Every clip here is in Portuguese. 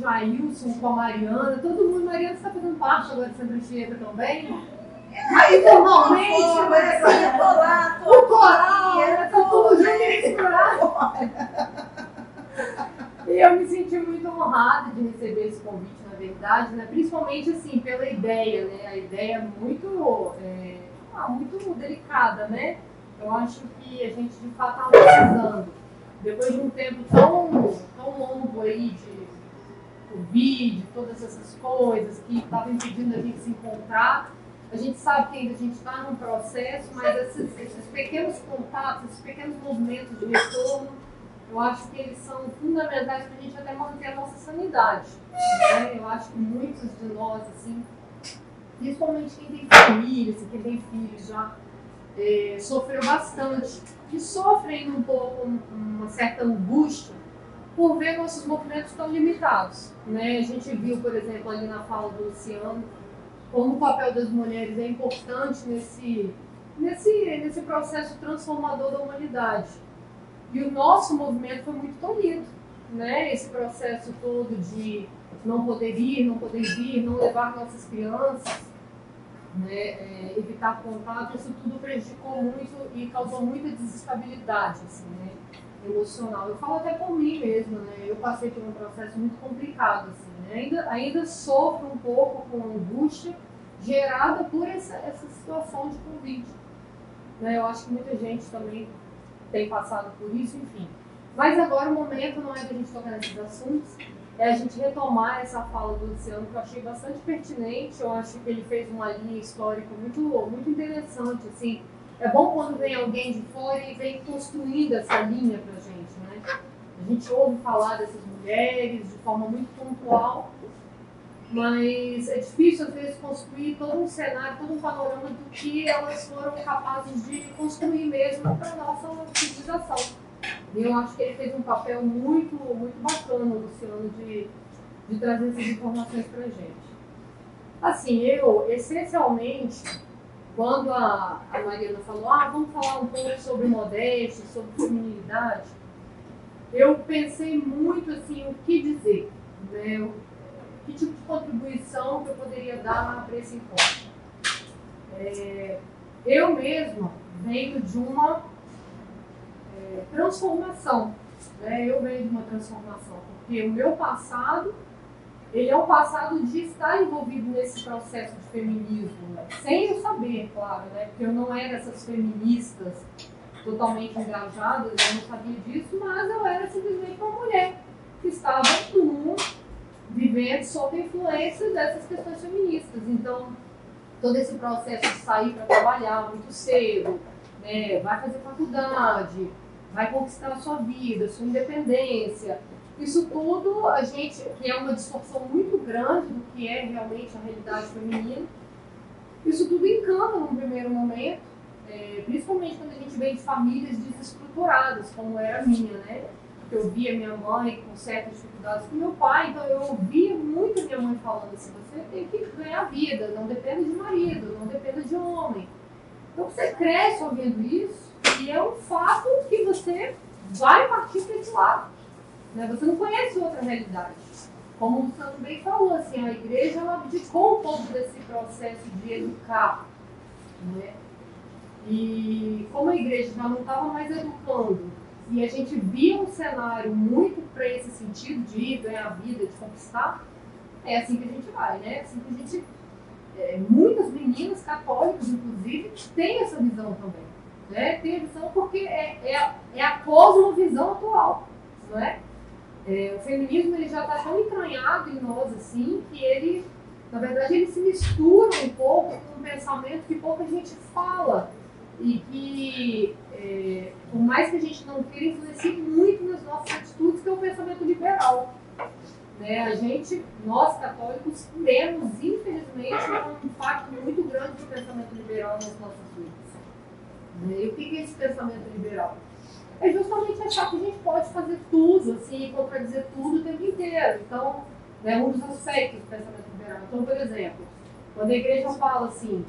Jailson com a Mariana. Todo mundo, Mariana está fazendo parte agora de Santa Anchieta também. Aí, normalmente, mas tô o coral, eu Tá tô- tudo junto e misturado. E eu me senti muito honrada de receber esse convite, na verdade, né? principalmente assim, pela ideia, né? A ideia é muito, é, ah, muito delicada, né? Eu acho que a gente de fato está precisando. Depois de um tempo tão, tão longo aí de Covid, todas essas coisas que estavam impedindo a gente se encontrar, a gente sabe que ainda a gente está num processo, mas esses, esses pequenos contatos, esses pequenos movimentos de retorno, eu acho que eles são fundamentais para a gente até manter a nossa sanidade. né? Eu acho que muitos de nós, assim, principalmente quem tem família, assim, quem tem filhos já, eh, sofreu bastante. E sofrem um pouco um- uma certa angústia por ver nossos movimentos tão limitados. Né? A gente viu, por exemplo, ali na fala do Luciano, como o papel das mulheres é importante nesse, nesse, nesse processo transformador da humanidade. E o nosso movimento foi muito tolhido, né? Esse processo todo de não poder ir, não poder vir, não levar nossas crianças, né? É, evitar contato, isso tudo prejudicou muito e causou muita desestabilidade, assim, né? Emocional. Eu falo até por mim mesmo, né? Eu passei por um processo muito complicado, assim, né? Ainda, ainda sofro um pouco com angústia gerada por essa, essa situação de Covid. Né? Eu acho que muita gente também tem passado por isso, enfim. Mas agora o momento não é da gente tocar nesses assuntos, é a gente retomar essa fala do Luciano, que eu achei bastante pertinente. Eu acho que ele fez uma linha histórica muito, muito interessante. Assim. É bom quando vem alguém de fora e vem construindo essa linha pra gente. Né? A gente ouve falar dessas mulheres de forma muito pontual, mas é difícil às vezes construir todo um cenário, todo um panorama do que elas foram capazes de construir mesmo para a nossa civilização. E eu acho que ele fez um papel muito, muito bacana, Luciano, de, de trazer essas informações para a gente. Assim, eu, essencialmente, quando a, a Mariana falou, ah, vamos falar um pouco sobre modéstia, sobre feminilidade, eu pensei muito assim, o que dizer, né? Que tipo de contribuição que eu poderia dar para esse encontro. É, eu mesma venho de uma é, transformação, né? eu venho de uma transformação, porque o meu passado, ele é um passado de estar envolvido nesse processo de feminismo, né? sem eu saber, claro, né? porque eu não era essas feministas totalmente engajadas, eu não sabia disso, mas eu era simplesmente uma mulher que estava mundo vivendo sob a influência dessas questões feministas. Então, todo esse processo de sair para trabalhar muito cedo, né, vai fazer faculdade, vai conquistar a sua vida, a sua independência. Isso tudo, a gente, é uma distorção muito grande do que é realmente a realidade feminina, isso tudo encanta num primeiro momento, é, principalmente quando a gente vem de famílias desestruturadas, como era a minha, né? Eu via minha mãe com certas dificuldades com meu pai, então eu ouvia muito minha mãe falando assim: você tem que ganhar vida, não dependa de marido, não dependa de homem. Então você cresce ouvindo isso e é um fato que você vai partir para esse lado. Né? Você não conhece outra realidade. Como o Luciano bem falou, assim, a igreja ela abdicou um pouco desse processo de educar. Né? E como a igreja já não estava mais educando, e a gente via um cenário muito para esse sentido de ir ganhar vida, de conquistar, é assim que a gente vai, né? É assim que a gente. é, muitas meninas católicas, inclusive, têm essa visão também. Né? Tem a visão porque é, é, é a cosmovisão atual. Não é? É, o feminismo ele já está tão entranhado em nós assim que ele, na verdade, ele se mistura um pouco com um pensamento que pouca gente fala e que, é, por mais que a gente não queira, influencia muito nas nossas atitudes, que é o pensamento liberal. Né? A gente, nós católicos, temos, infelizmente, um impacto muito grande do pensamento liberal nas nossas vidas. Né? E o que é esse pensamento liberal? É justamente achar que a gente pode fazer tudo, assim, contradizer tudo o tempo inteiro. Então, né, um dos aspectos do pensamento liberal. Então, por exemplo, quando a igreja fala assim,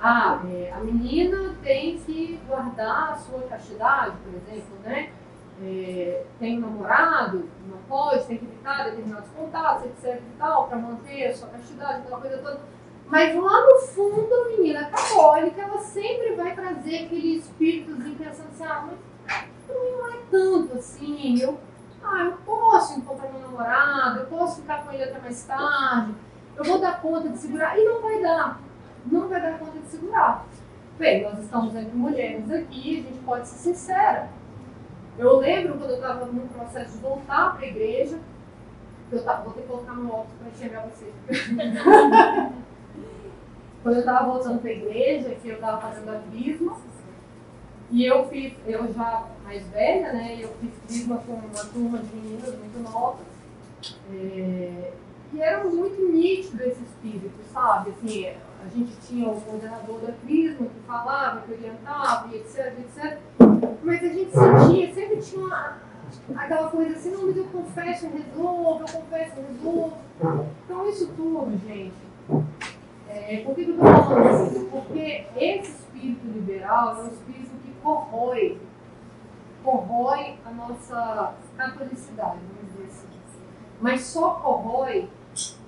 ah, é, a menina tem que guardar a sua castidade, por exemplo, né? é, tem um namorado, não pode, tem que evitar determinados contatos, etc e tal, para manter a sua castidade, aquela coisa toda. Mas lá no fundo, a menina católica, ela sempre vai trazer aquele espíritozinho pensando assim, ah, mas não é tanto assim, eu, ah, eu posso encontrar meu namorado, eu posso ficar com ele até mais tarde, eu vou dar conta de segurar, e não vai dar, não vai dar conta de segurar. Bem, nós estamos entre mulheres aqui, a gente pode ser sincera. Eu lembro quando eu estava no processo de voltar para a igreja, eu tava, vou ter que colocar no óculos para enxergar vocês. quando eu estava voltando para a igreja, que eu estava fazendo a crisma, e eu fiz, eu já mais velha, né, eu fiz crisma com uma turma de meninas muito novas, é, e era muito nítido esse espírito, sabe? Assim, a gente tinha o coordenador da Crisma que falava, que orientava, e etc, etc. Mas a gente sentia, sempre tinha uma, aquela coisa assim, não, mas eu confesso, eu resolvo, eu confesso, eu resolvo. Então isso tudo, gente, é, por que eu estou falando isso? Porque esse espírito liberal é um espírito corrói, corrói a nossa catolicidade, vamos dizer assim. Mas só corrói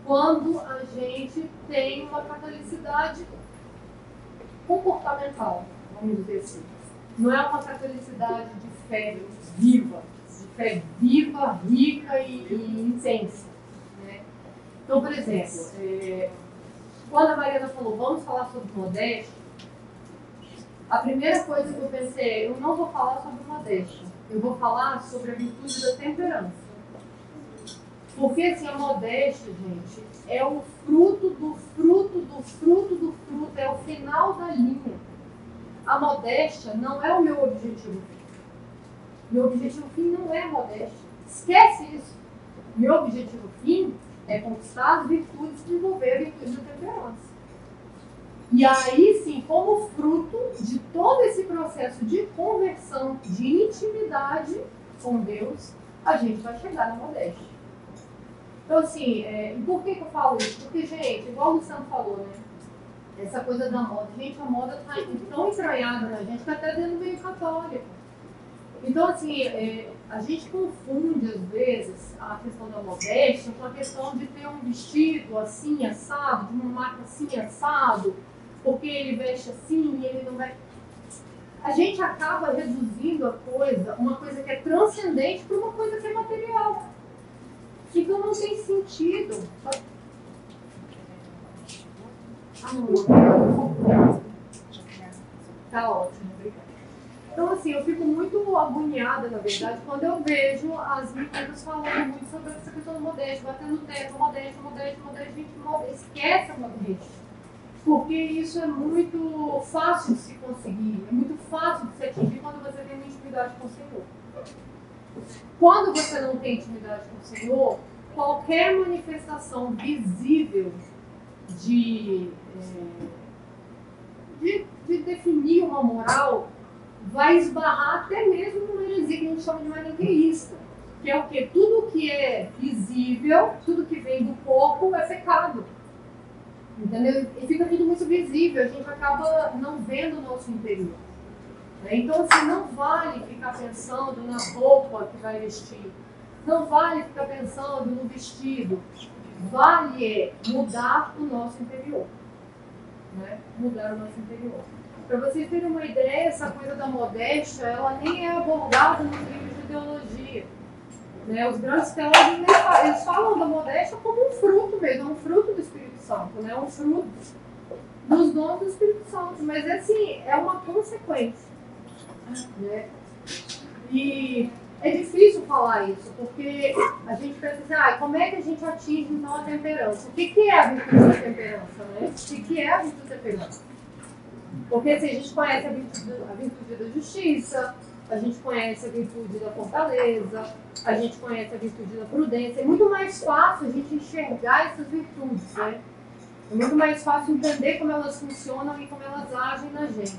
quando a gente tem uma catolicidade comportamental, vamos dizer assim. Não é uma catolicidade de fé viva, de fé viva, rica e, e intensa. Né? Então, por exemplo, é, quando a Mariana falou, vamos falar sobre modéstia, a primeira coisa que eu pensei, eu não vou falar sobre modéstia, eu vou falar sobre a virtude da temperança. Porque assim, a modéstia, gente, é o fruto do fruto do fruto do fruto, é o final da linha. A modéstia não é o meu objetivo. Meu objetivo fim não é a modéstia. Esquece isso. Meu objetivo fim é conquistar as virtudes, desenvolver a virtude da temperança. E aí sim, como fruto de todo esse processo de conversão, de intimidade com Deus, a gente vai chegar na modéstia. Então, assim, é, por que, que eu falo isso? Porque, gente, igual o Luciano falou, né? Essa coisa da moda. Gente, a moda está tão entranhada na gente que até dentro do meio católico. Então, assim, é, a gente confunde, às vezes, a questão da modéstia com a questão de ter um vestido assim, assado, de uma marca assim, assado, porque ele veste assim e ele não vai. A gente acaba reduzindo a coisa, uma coisa que é transcendente, para uma coisa que é material. Então não tem sentido. Amor. Tá ótimo, obrigada. Então, assim, eu fico muito agoniada, na verdade, quando eu vejo as meninas falando muito sobre essa questão do modéstia, batendo teto, modéstia, modéstia, modéstia, gente, esquece a modéstia. Porque isso é muito fácil de se conseguir, é muito fácil de se atingir quando você tem uma intimidade com o Senhor. Quando você não tem intimidade com o Senhor, qualquer manifestação visível de, é, de, de, definir uma moral vai esbarrar até mesmo numa heresia que a gente chama de maniqueísta. Que é o que? Tudo que é visível, tudo que vem do corpo é pecado. Entendeu? E fica tudo muito visível, a gente acaba não vendo o nosso interior. Né? Então, assim, não vale ficar pensando na roupa que vai vestir. Não vale ficar pensando no vestido. Vale mudar o nosso interior. Né? Mudar o nosso interior. Para vocês terem uma ideia, essa coisa da modéstia, ela nem é abordada nos livros de ideologia. Né? Os grandes teólogos eles falam da modéstia como um fruto mesmo, é um fruto do Espírito Santo, né? um fruto dos dons do Espírito Santo. Mas assim, é uma consequência. Né? E é difícil falar isso, porque a gente pensa assim, ah, como é que a gente atinge então a temperança? O que, que é a virtude da temperança? Né? O que, que é a virtude da temperança? Porque assim, a gente conhece a virtude, a virtude da justiça, a gente conhece a virtude da fortaleza, a gente conhece a virtude da prudência. É muito mais fácil a gente enxergar essas virtudes, né? É muito mais fácil entender como elas funcionam e como elas agem na gente.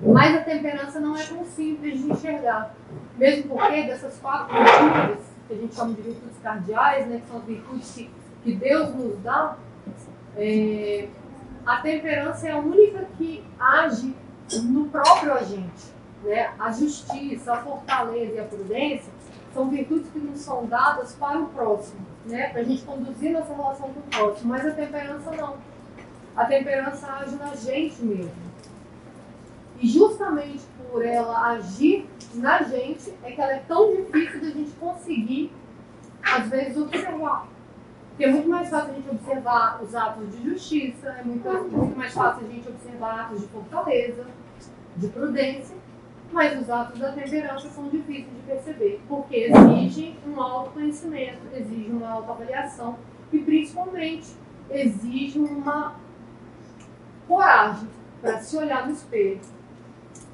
Mas a temperança não é tão simples de enxergar. Mesmo porque dessas quatro virtudes, que a gente chama de virtudes cardeais, né, que são as virtudes que, que Deus nos dá, é, a temperança é a única que age no próprio agente. Né? A justiça, a fortaleza e a prudência são virtudes que nos são dadas para o próximo, né? para a gente conduzir nossa relação com o próximo, mas a temperança não. A temperança age na gente mesmo. E justamente por ela agir na gente, é que ela é tão difícil da gente conseguir, às vezes, observar. Porque é muito mais fácil a gente observar os atos de justiça, é muito, muito mais fácil a gente observar atos de fortaleza, de prudência, mas os atos da temperança são difíceis de perceber, porque exigem um autoconhecimento, exigem uma autoavaliação e, principalmente, exigem uma coragem para se olhar no espelho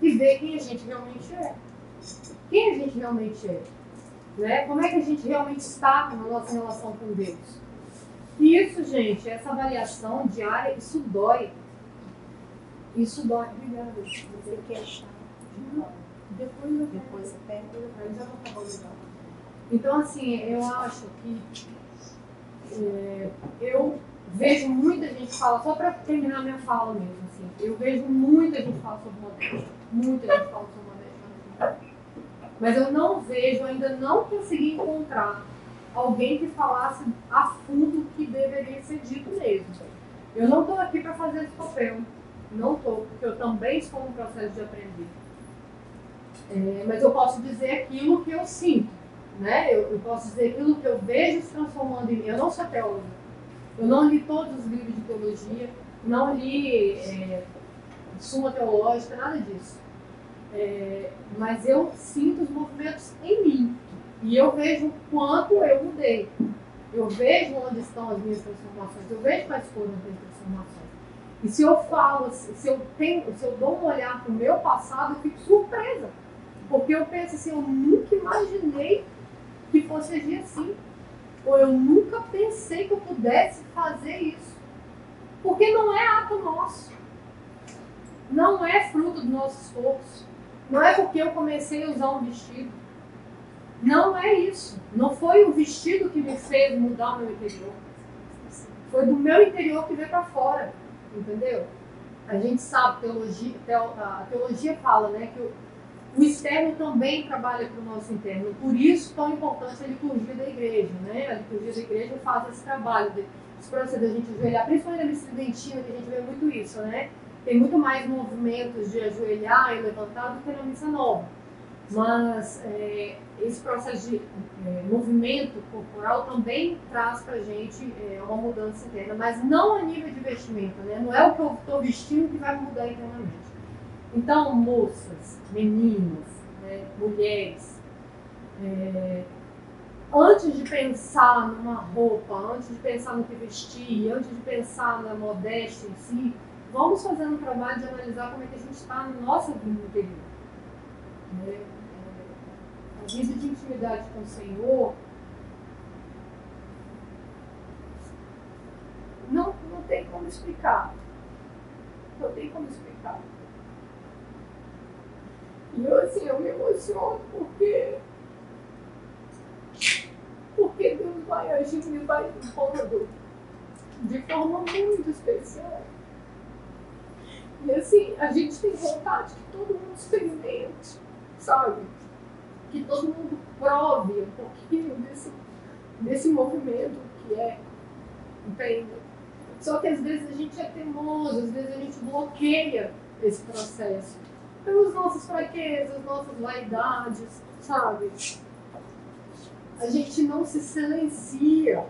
e ver quem a gente realmente é. Quem a gente realmente é. Né? Como é que a gente realmente está na nossa relação com Deus. E isso, gente, essa avaliação diária, isso dói. Isso dói. Obrigada. Você quer? Depois, eu Depois você pega. já não tá Então, assim, eu acho que é, eu vejo muita gente falar, só para terminar minha fala mesmo, assim, eu vejo muita gente falar sobre modéstia. Muita gente fala sobre modéstia. Mas eu não vejo, ainda não consegui encontrar alguém que falasse a fundo o que deveria ser dito mesmo. Eu não estou aqui para fazer esse papel. Não estou, porque eu também estou no processo de aprender. É, mas eu posso dizer aquilo que eu sinto. Né? Eu, eu, posso dizer aquilo que eu vejo se transformando em mim. Eu não sou teóloga. Eu não li todos os livros de teologia, não li é, suma teológica, nada disso. É, mas eu sinto os movimentos em mim. E eu vejo o quanto eu mudei. Eu vejo onde estão as minhas transformações. Eu vejo quais foram as minhas transformações. E se eu falo, se eu, tenho, se eu dou um olhar para o meu passado, eu fico surpresa. Porque eu penso assim, eu nunca imaginei que fosse agir assim. Ou eu nunca pensei que eu pudesse fazer isso. Porque não é ato nosso. Não é fruto do nosso esforço. Não é porque eu comecei a usar um vestido. Não é isso. Não foi o vestido que me fez mudar o meu interior. Foi do meu interior que veio para fora. Entendeu? A gente sabe, teologia, a teologia fala né, que o, externo também trabalha para o nosso interno. Por isso, tão importante a liturgia da igreja. Né? A liturgia da igreja faz esse trabalho, esse processo da gente ajoelhar, principalmente na missa que a gente vê muito isso. Né? Tem muito mais movimentos de ajoelhar e levantar do que na missa nova. Mas é, esse processo de é, movimento corporal também traz para a gente é, uma mudança interna, mas não a nível de vestimenta, né? não é o que eu estou vestindo que vai mudar internamente. Então, moças, meninas, né, mulheres, é, antes de pensar numa roupa, antes de pensar no que vestir, antes de pensar na modéstia em si, vamos fazer um trabalho de analisar como é que a gente está na nossa vida interior. Né? A vida de intimidade com o Senhor não, não tem como explicar. Não tem como explicar. E eu assim, eu me emociono porque porque Deus vai agir e vai impondo de forma muito especial. E assim, a gente tem vontade que todo mundo experimente, sabe? Que todo mundo prove um pouquinho desse, desse movimento que é, entende? Só que às vezes a gente é teimoso, às vezes a gente bloqueia esse processo. Pelas nossas fraquezas, nossas vaidades, sabe? A gente não se silencia.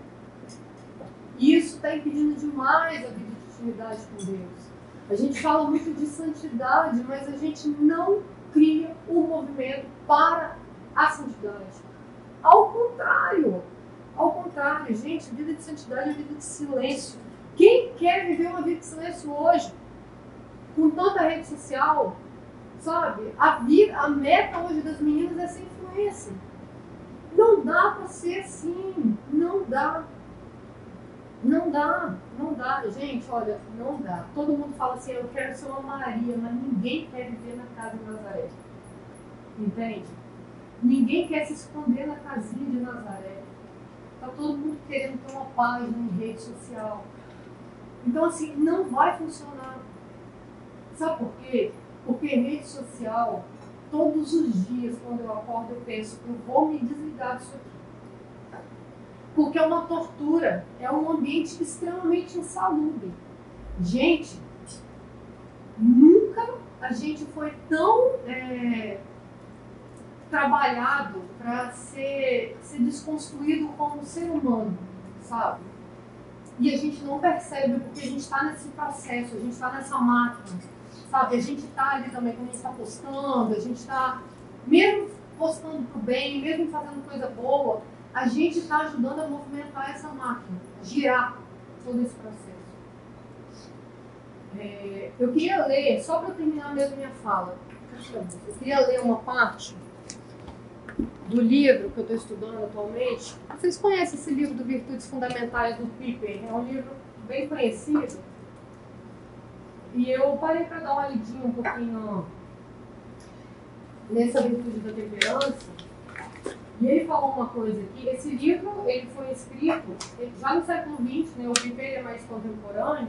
E isso está impedindo demais a vida de intimidade com Deus. A gente fala muito de santidade, mas a gente não cria o um movimento para a santidade. Ao contrário, ao contrário, gente, vida de santidade é vida de silêncio. Quem quer viver uma vida de silêncio hoje? Com tanta rede social, sabe? A, vida, a meta hoje das meninas é ser influência. Não dá para ser assim. Não dá. Não dá, não dá. Gente, olha, não dá. Todo mundo fala assim, eu quero ser uma Maria, mas ninguém quer viver na casa de Nazaré. Entende? Ninguém quer se esconder na casinha de Nazaré. Tá todo mundo querendo ter uma página em rede social. Então, assim, não vai funcionar. Sabe por quê? Porque rede social todos os dias, quando eu acordo, eu penso, eu vou me desligar disso aqui. Porque é uma tortura, é um ambiente extremamente insalubre. Gente, nunca a gente foi tão é, trabalhado para ser, ser desconstruído como ser humano, sabe? E a gente não percebe porque a gente está nesse processo, a gente está nessa máquina, sabe? A gente está ali também, quando a gente está postando, a gente está, mesmo postando para o bem, mesmo fazendo coisa boa, a gente está ajudando a movimentar essa máquina, girar todo esse processo. É, eu queria ler, só para terminar mesmo minha fala, eu queria ler uma parte do livro que eu estou estudando atualmente. Vocês conhecem esse livro do Virtudes Fundamentais do Piper? É um livro bem conhecido. E eu parei para dar uma lidinha um pouquinho nessa virtude da temperança. E ele falou uma coisa aqui. Esse livro ele foi escrito já no século XX, né? o Piper é mais contemporâneo.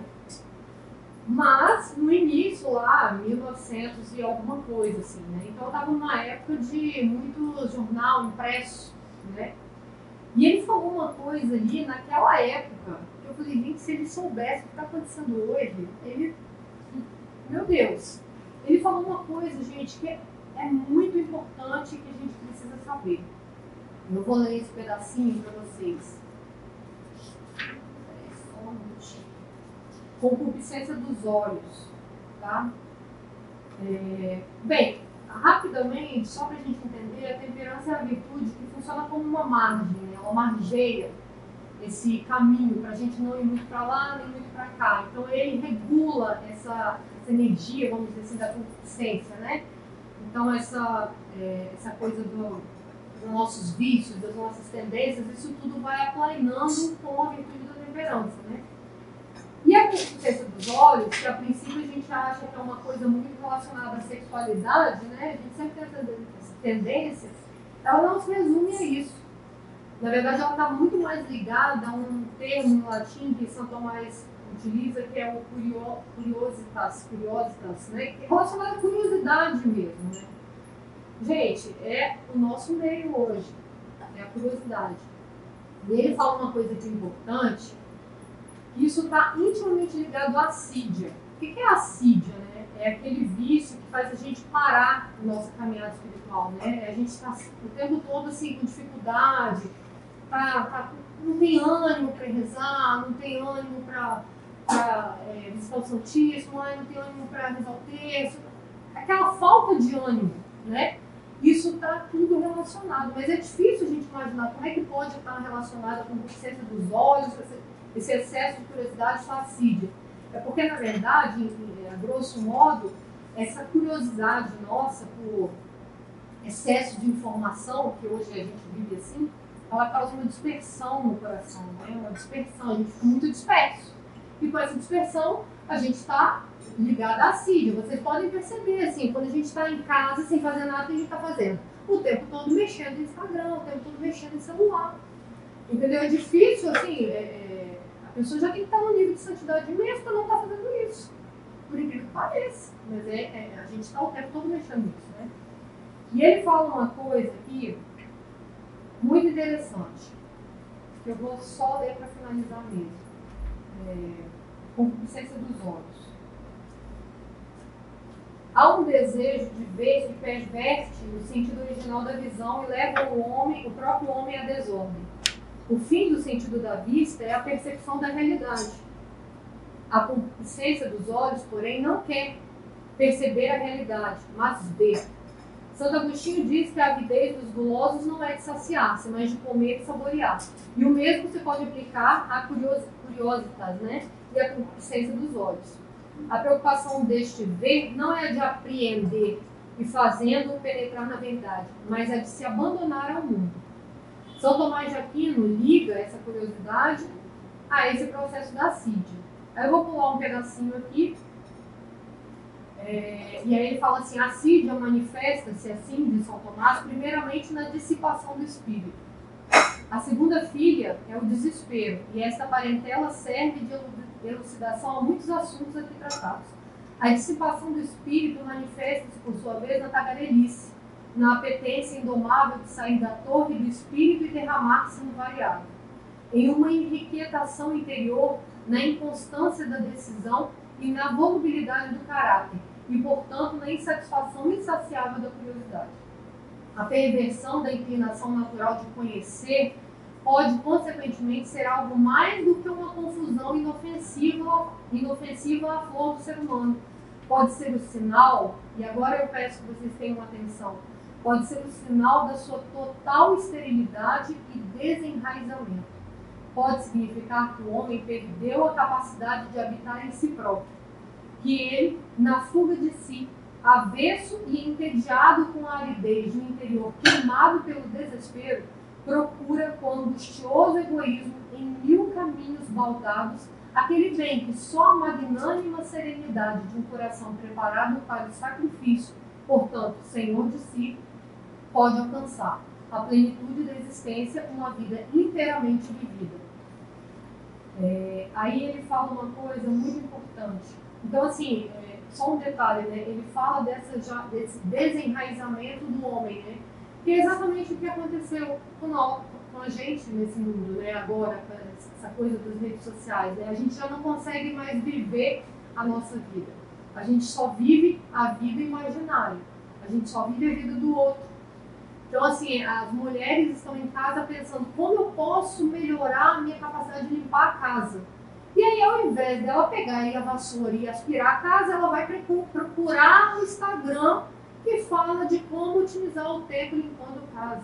Mas no início lá, 1900 e alguma coisa assim, né? Então estava numa época de muito jornal impresso, né? E ele falou uma coisa ali naquela época, que eu falei, gente, se ele soubesse o que está acontecendo hoje, ele. Meu Deus! Ele falou uma coisa, gente, que é, é muito importante que a gente precisa saber. Eu vou ler esse pedacinho para vocês. concupiscência dos olhos. Tá? É, bem, rapidamente, só para a gente entender, a temperança é a virtude que funciona como uma margem, né? ela margeia esse caminho para a gente não ir muito para lá nem muito para cá. Então ele regula essa, energia, vamos dizer assim, da concupiscência, né? Então essa, é, essa coisa do, dos nossos vícios, das nossas tendências, isso tudo vai aplanando com a virtude da temperança, né? E a concupiscência dos olhos, que a princípio a gente acha que é uma coisa muito relacionada à sexualidade, né? A gente sempre tem essa tendência, ela não se resume a isso. Na verdade, ela está muito mais ligada a um termo em latim que São Tomás utiliza, que é o curio, curiositas, curiositas, né? Que é relacionado curiosidade mesmo, né? Gente, é o nosso meio hoje, é a curiosidade. E ele fala uma coisa que é importante, isso está intimamente ligado à assídia. O que é a assídia? Né? É aquele vício que faz a gente parar a nossa caminhada espiritual. Né? A gente está o tempo todo assim, com dificuldade, tá, tá, não tem ânimo para rezar, não tem ânimo para é, visitar o Santíssimo, não tem ânimo para rezar o texto. Aquela falta de ânimo, né? Isso está tudo relacionado, mas é difícil a gente imaginar como é que pode estar relacionado com a consciência dos olhos, esse excesso de curiosidade facídia. É porque, na verdade, a grosso modo, essa curiosidade nossa por excesso de informação, que hoje a gente vive assim, ela causa uma dispersão no coração, né? uma dispersão, a gente fica muito disperso. E com essa dispersão, a gente está ligado à assídia. Vocês podem perceber, assim, quando a gente está em casa sem fazer nada, o que a gente está fazendo? O tempo todo mexendo no Instagram, o tempo todo mexendo no celular. Entendeu? É difícil, assim, é, é a pessoa já tem que estar no nível de santidade mesmo para não estar fazendo isso. Por incrível que pareça. Mas é, é a gente está o tempo todo mexendo nisso, né? E ele fala uma coisa aqui muito interessante, que eu vou só ler para finalizar mesmo. É, concupiscência dos olhos. Há um desejo de ver que perverte o sentido original da visão e leva o homem, o próprio homem à desordem. O fim do sentido da vista é a percepção da realidade. A concupiscência dos olhos, porém, não quer perceber a realidade, mas ver. Santo Agostinho diz que a avidez dos gulosos não é de saciar-se, mas de comer e saborear. E o mesmo se pode aplicar à curiositas, né? E à concupiscência dos olhos. A preocupação deste ver não é de apreender e fazendo penetrar na verdade, mas é de se abandonar ao mundo. São Tomás de Aquino liga essa curiosidade a esse processo da assídia. Aí eu vou pular um pedacinho aqui. É, e aí ele fala assim, a assídia manifesta-se assim, de São Tomás, primeiramente na dissipação do espírito. A segunda filha é o desespero, e esta parentela serve de elucidação a muitos assuntos aqui tratados. A dissipação do espírito manifesta-se, por sua vez, na tagarelice, na apetência indomável de sair da torre do espírito e derramar-se no variado, em uma enriquetação interior, na inconstância da decisão e na volubilidade do caráter, e, portanto, na insatisfação insaciável da curiosidade. A perversão da inclinação natural de conhecer pode, consequentemente, ser algo mais do que uma confusão inofensiva, inofensiva à flor do ser humano. Pode ser o sinal, e agora eu peço que vocês tenham atenção, pode ser o sinal da sua total esterilidade e desenraizamento. Pode significar que o homem perdeu a capacidade de habitar em si próprio, que ele, na fuga de si, avesso e entediado com a aridez do interior queimado pelo desespero, procura com angustioso egoísmo em mil caminhos baldados aquele bem que só a magnânima serenidade de um coração preparado para o sacrifício, portanto, senhor de si, pode alcançar a plenitude da existência, uma vida inteiramente vivida. É, aí ele fala uma coisa muito importante. Então, assim, é, só um detalhe, né? Ele fala dessa, já, desse desenraizamento do homem, né? Que é exatamente o que aconteceu com, a gente nesse mundo, né? Agora, essa coisa das redes sociais, né? A gente já não consegue mais viver a nossa vida. A gente só vive a vida imaginária. A gente só vive a vida do outro. Então, assim, as mulheres estão em casa pensando como eu posso melhorar a minha capacidade de limpar a casa. E aí, ao invés dela pegar a vassoura e aspirar a casa, ela vai procurar no Instagram que fala de como otimizar o tempo limpando a casa.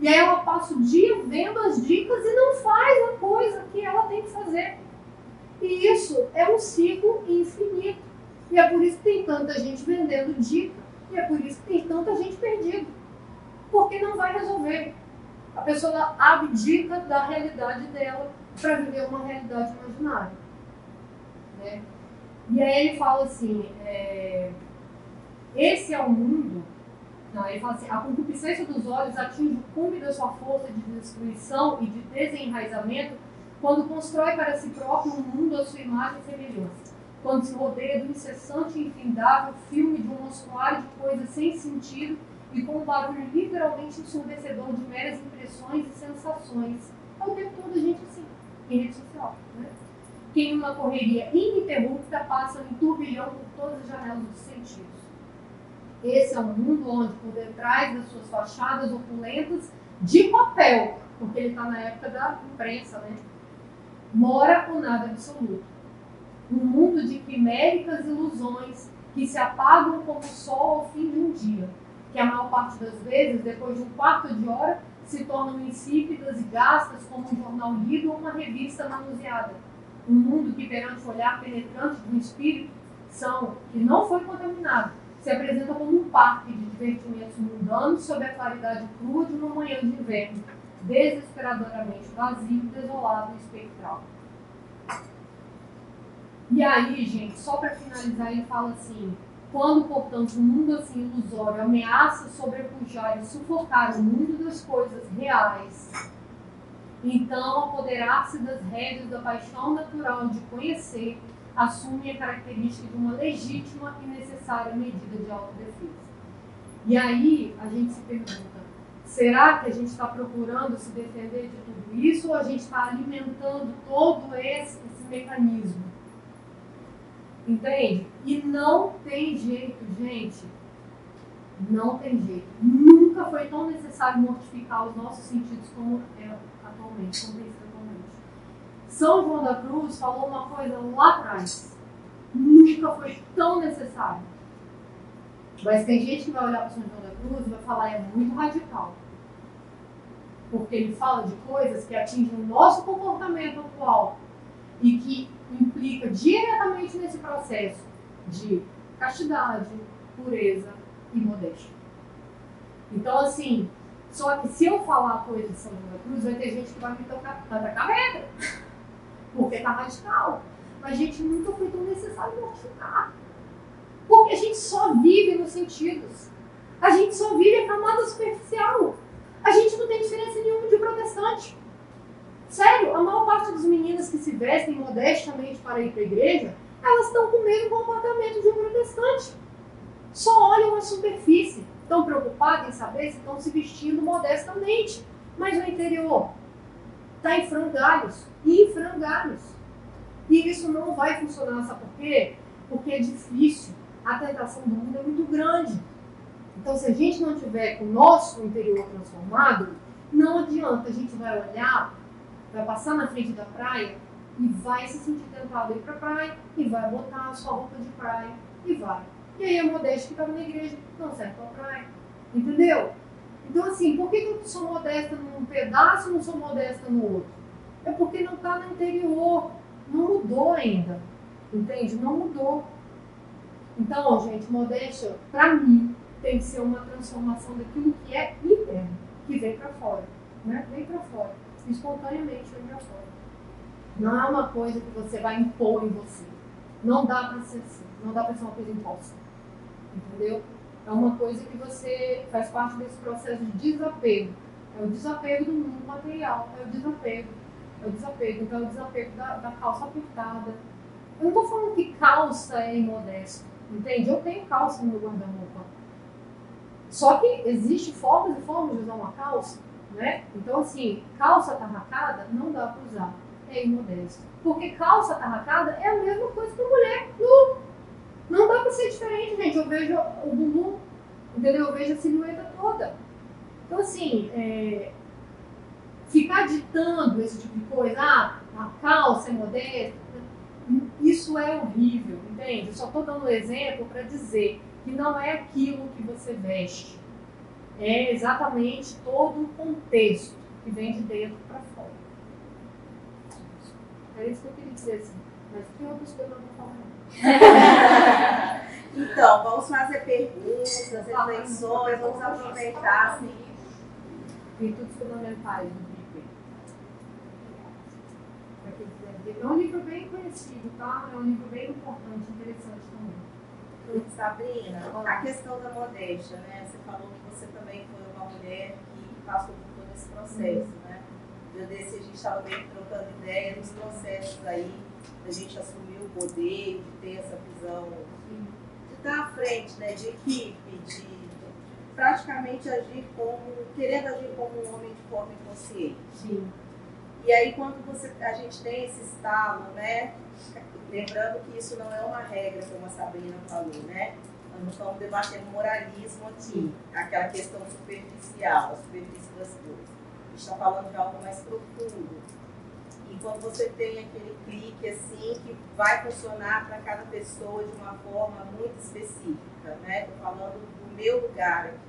E aí ela passa o dia vendo as dicas e não faz a coisa que ela tem que fazer. E isso é um ciclo infinito. E é por isso que tem tanta gente vendendo dica. E é por isso que tem tanta gente perdida. Porque não vai resolver. A pessoa abdica da realidade dela para viver uma realidade imaginária. Né? E aí ele fala assim: é, esse é o mundo. Não, ele fala assim: a concupiscência dos olhos atinge o cume da sua força de destruição e de desenraizamento quando constrói para si próprio um mundo à sua imagem e semelhança. Quando se rodeia do incessante e infindável filme de um monstruário de coisas sem sentido e com um barulho literalmente ensurdecedor de meras impressões e sensações. É o tempo todo a gente assim em rede social. Né? Que em uma correria ininterrupta passa em turbilhão por todas as janelas dos sentidos. Esse é um mundo onde, por detrás das suas fachadas opulentas de papel, porque ele está na época da imprensa, né? mora o nada absoluto. Um mundo de quiméricas ilusões que se apagam como o sol ao fim de um dia, que a maior parte das vezes, depois de um quarto de hora, se tornam insípidas e gastas como um jornal lido ou uma revista manuseada. Um mundo que, perante o olhar penetrante um espírito são, que não foi contaminado, se apresenta como um parque de divertimentos mundanos sob a claridade crua de uma manhã de inverno, desesperadoramente vazio, desolado e espectral. E aí, gente, só para finalizar, ele fala assim: quando, portanto, o mundo assim ilusório ameaça sobrepujar e sufocar o mundo das coisas reais, então apoderar-se das rédeas da paixão natural de conhecer assume a característica de uma legítima e necessária medida de autodefesa. E aí a gente se pergunta: será que a gente está procurando se defender de tudo isso ou a gente está alimentando todo esse, esse mecanismo? Entende? E não tem jeito, gente. Não tem jeito. Nunca foi tão necessário mortificar os nossos sentidos como é atualmente, como atualmente. São João da Cruz falou uma coisa lá atrás. Nunca foi tão necessário. Mas tem gente que vai olhar para São João da Cruz e vai falar, é muito radical. Porque ele fala de coisas que atingem o nosso comportamento atual e que implica diretamente nesse processo de castidade, pureza e modéstia. Então, assim, só que se eu falar coisa de São João da Cruz, vai ter gente que vai me tocar, tacar pedra, porque tá radical. Mas, gente, nunca foi tão necessário mortificar. Porque a gente só vive nos sentidos. A gente só vive a camada superficial. A gente não tem diferença nenhuma de protestante. Sério, a maior parte das meninas que se vestem modestamente para ir para a igreja, elas estão com o mesmo comportamento de um protestante. Só olham a superfície. Estão preocupadas em saber se estão se vestindo modestamente. Mas no interior está em frangalhos e em frangalhos. E isso não vai funcionar, sabe por quê? Porque é difícil. A tentação do mundo é muito grande. Então, se a gente não tiver o nosso interior transformado, não adianta. A gente vai olhar, vai passar na frente da praia e vai se sentir tentado a ir para a praia e vai botar a sua roupa de praia e vai. E aí a modéstia que estava na igreja não serve para a praia. Entendeu? Então, assim, por que eu sou modesta num pedaço e não sou modesta no outro? É porque não está no interior. Não mudou ainda. Entende? Não mudou. Então, gente, modéstia, para mim, tem que ser uma transformação daquilo que é interno, que vem para fora. Né? Vem para fora. Espontaneamente vem para fora. Não é uma coisa que você vai impor em você. Não dá para ser assim. Não dá para ser uma coisa imposta. Entendeu? É uma coisa que você faz parte desse processo de desapego. É o desapego do mundo material. É o desapego. É o desapego. Então, é o desapego da, da calça apertada. Eu não estou falando que calça é imodesto. Entende? Eu tenho calça no meu guarda-roupa. Só que existe formas e formas de usar uma calça. Né? Então, assim, calça atarracada não dá para usar é imodesto. Porque calça atarracada é a mesma coisa que mulher nu. Não dá pra ser diferente, gente. Eu vejo o bumbum, entendeu? Eu vejo a silhueta toda. Então, assim, é, ficar ditando esse tipo de coisa, ah, a calça é modesta, isso é horrível, entende? Eu só estou dando um exemplo para dizer que não é aquilo que você veste. É exatamente todo o contexto que vem de dentro para fora. É isso que eu queria dizer, assim. Mas que outras coisas eu vou falar? então, vamos fazer perguntas, reflexões, vamos aproveitar, assim. Virtudes fundamentais do Bíblia. É um livro bem conhecido, tá? É um livro bem importante, interessante também. Sabrina, a questão da modéstia, né? Você falou que você também foi uma mulher que passou por todo esse processo, uhum. né? dia desse a gente estava meio trocando ideia nos processos aí, da gente assumir o poder, de ter essa visão, de estar à frente, né, de equipe, de praticamente agir como, querendo agir como um homem de forma inconsciente. Sim. E aí quando você, a gente tem esse estalo, né, lembrando que isso não é uma regra, como a Sabrina falou, né, nós não estamos debatendo moralismo aqui, aquela questão superficial, a superfície das coisas está falando de algo mais profundo. E quando você tem aquele clique assim, que vai funcionar para cada pessoa de uma forma muito específica, né? Estou falando do meu lugar aqui.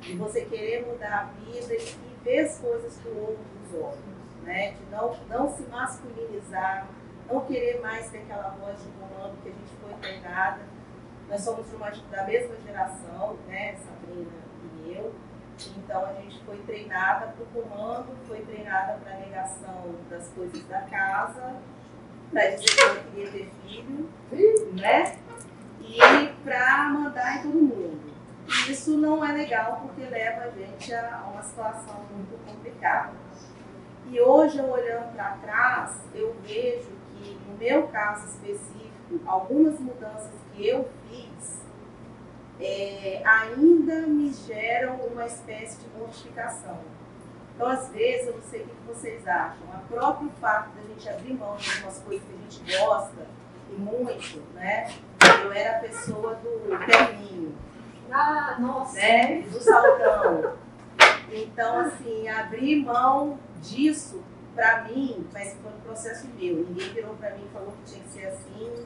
De você querer mudar a vida e ver as coisas com outros olhos, né? De não, não se masculinizar, não querer mais ter aquela voz de comando que a gente foi treinada. Nós somos uma, da mesma geração, né? Sabrina e eu então a gente foi treinada para o comando, foi treinada para a negação das coisas da casa, para dizer que eu queria ter filho, né? E para mandar em todo mundo. E isso não é legal porque leva a gente a uma situação muito complicada. E hoje, olhando para trás, eu vejo que, no meu caso específico, algumas mudanças que eu fiz é, ainda me geram uma espécie de mortificação. Então, às vezes, eu não sei o que vocês acham, o próprio fato da gente abrir mão de algumas coisas que a gente gosta, e muito, né? Eu era a pessoa do terninho. Ah, nossa! Né? Do saltão. Então, assim, abrir mão disso, para mim, mas foi um processo meu. Ninguém virou para mim e falou que tinha que ser assim,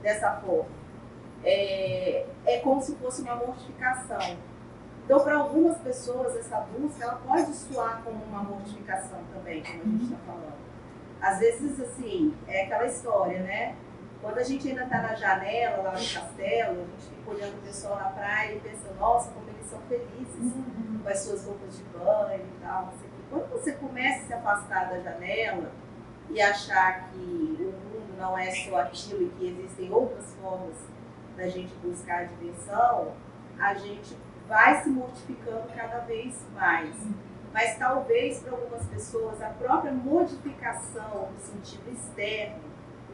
dessa forma é, é como se fosse uma mortificação. Então, para algumas pessoas, essa busca ela pode soar como uma mortificação também, como a gente está falando. Às vezes, assim, é aquela história, né? Quando a gente ainda está na janela, lá no castelo, a gente fica olhando o pessoal na praia e pensa, nossa, como eles são felizes uhum. com as suas roupas de banho e tal. Assim. Quando você começa a se afastar da janela e achar que o mundo não é só aquilo e que existem outras formas da gente buscar a diversão, a gente vai se mortificando cada vez mais. Mas talvez para algumas pessoas a própria modificação no sentido externo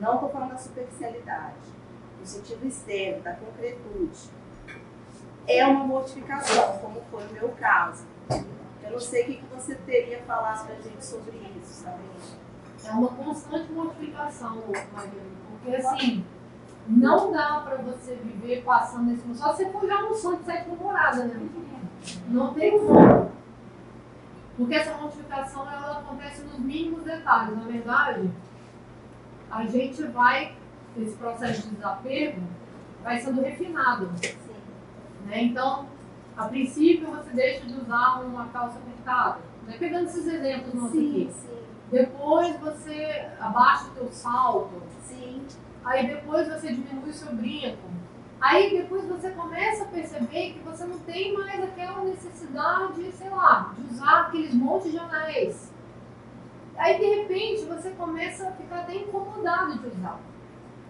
Não estou falando da superficialidade, no sentido externo, da concretude. É uma mortificação, como foi o meu caso. Eu não sei o que você teria falado para a gente sobre isso, sabe? É uma constante mortificação, Mariana, porque assim, não dá para você viver passando nesse mundo. Só se você for já no sonho de sete temporada, né? Não tem como. Porque essa mortificação ela acontece nos mínimos detalhes. Na verdade, a gente vai, esse processo de desapego vai sendo refinado. Né? Então, a princípio você deixa de usar uma calça apertada. Né? Pegando esses exemplos nossos sim, aqui. Sim. Depois você abaixa o teu salto. Sim. Aí depois você diminui o seu brinco. Aí depois você começa a perceber que você não tem mais aquela necessidade, sei lá, de usar aqueles montes de anéis. Aí de repente você começa a ficar até incomodado de usar.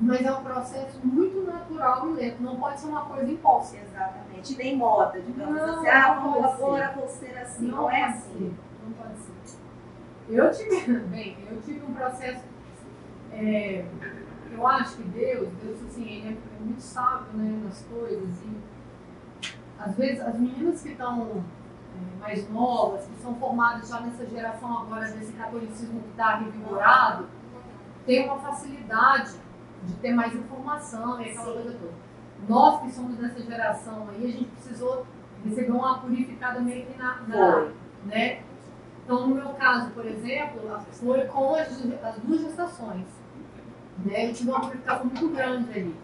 Mas é um processo muito natural e lento, não pode ser uma coisa imposta. Exatamente, nem moda, digamos não, assim. Ah, agora vou ser assim, não, não é assim. Não pode ser. Eu tive, bem, eu tive um processo. É, eu acho que Deus, Deus assim, ele é, muito sábio né, nas coisas. E às vezes as meninas que estão é, mais novas, que são formadas já nessa geração agora desse catolicismo que está revigorado, têm uma facilidade de ter mais informação e aquela Sim. coisa toda. Nós que somos dessa geração aí, a gente precisou receber uma purificada meio que na, na né? Então, no meu caso, por exemplo, foi com as, as duas gestações. Né? Eu tive uma purificação muito grande ali.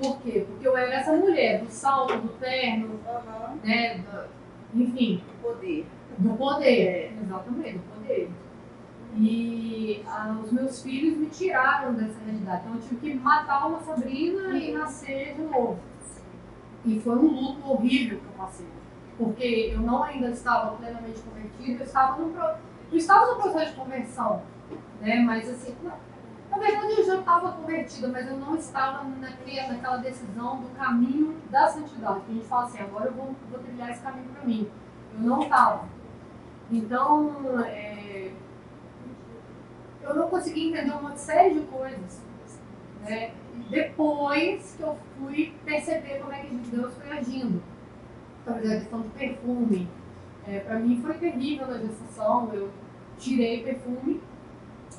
Por quê? Porque eu era essa mulher do salto, do terno, uhum. né? Do, enfim. Do poder. Do poder, é. exatamente, do poder. E ah, os meus filhos me tiraram dessa realidade. Então eu tive que matar uma Sabrina e nascer de novo. E foi um luto horrível que eu passei. Porque eu não ainda estava plenamente convertida, eu estava no, eu estava no processo de conversão. Né? Mas assim, na verdade, eu já estava convertida, mas eu não estava naquele, naquela decisão do caminho da santidade. Que a gente fala assim, agora eu vou, vou trilhar esse caminho para mim. Eu não estava. Então, é, eu não consegui entender uma série de coisas. Né? Depois que eu fui perceber como é que Deus foi agindo. Talvez a questão de perfume. É, para mim foi terrível na gestação. Eu tirei perfume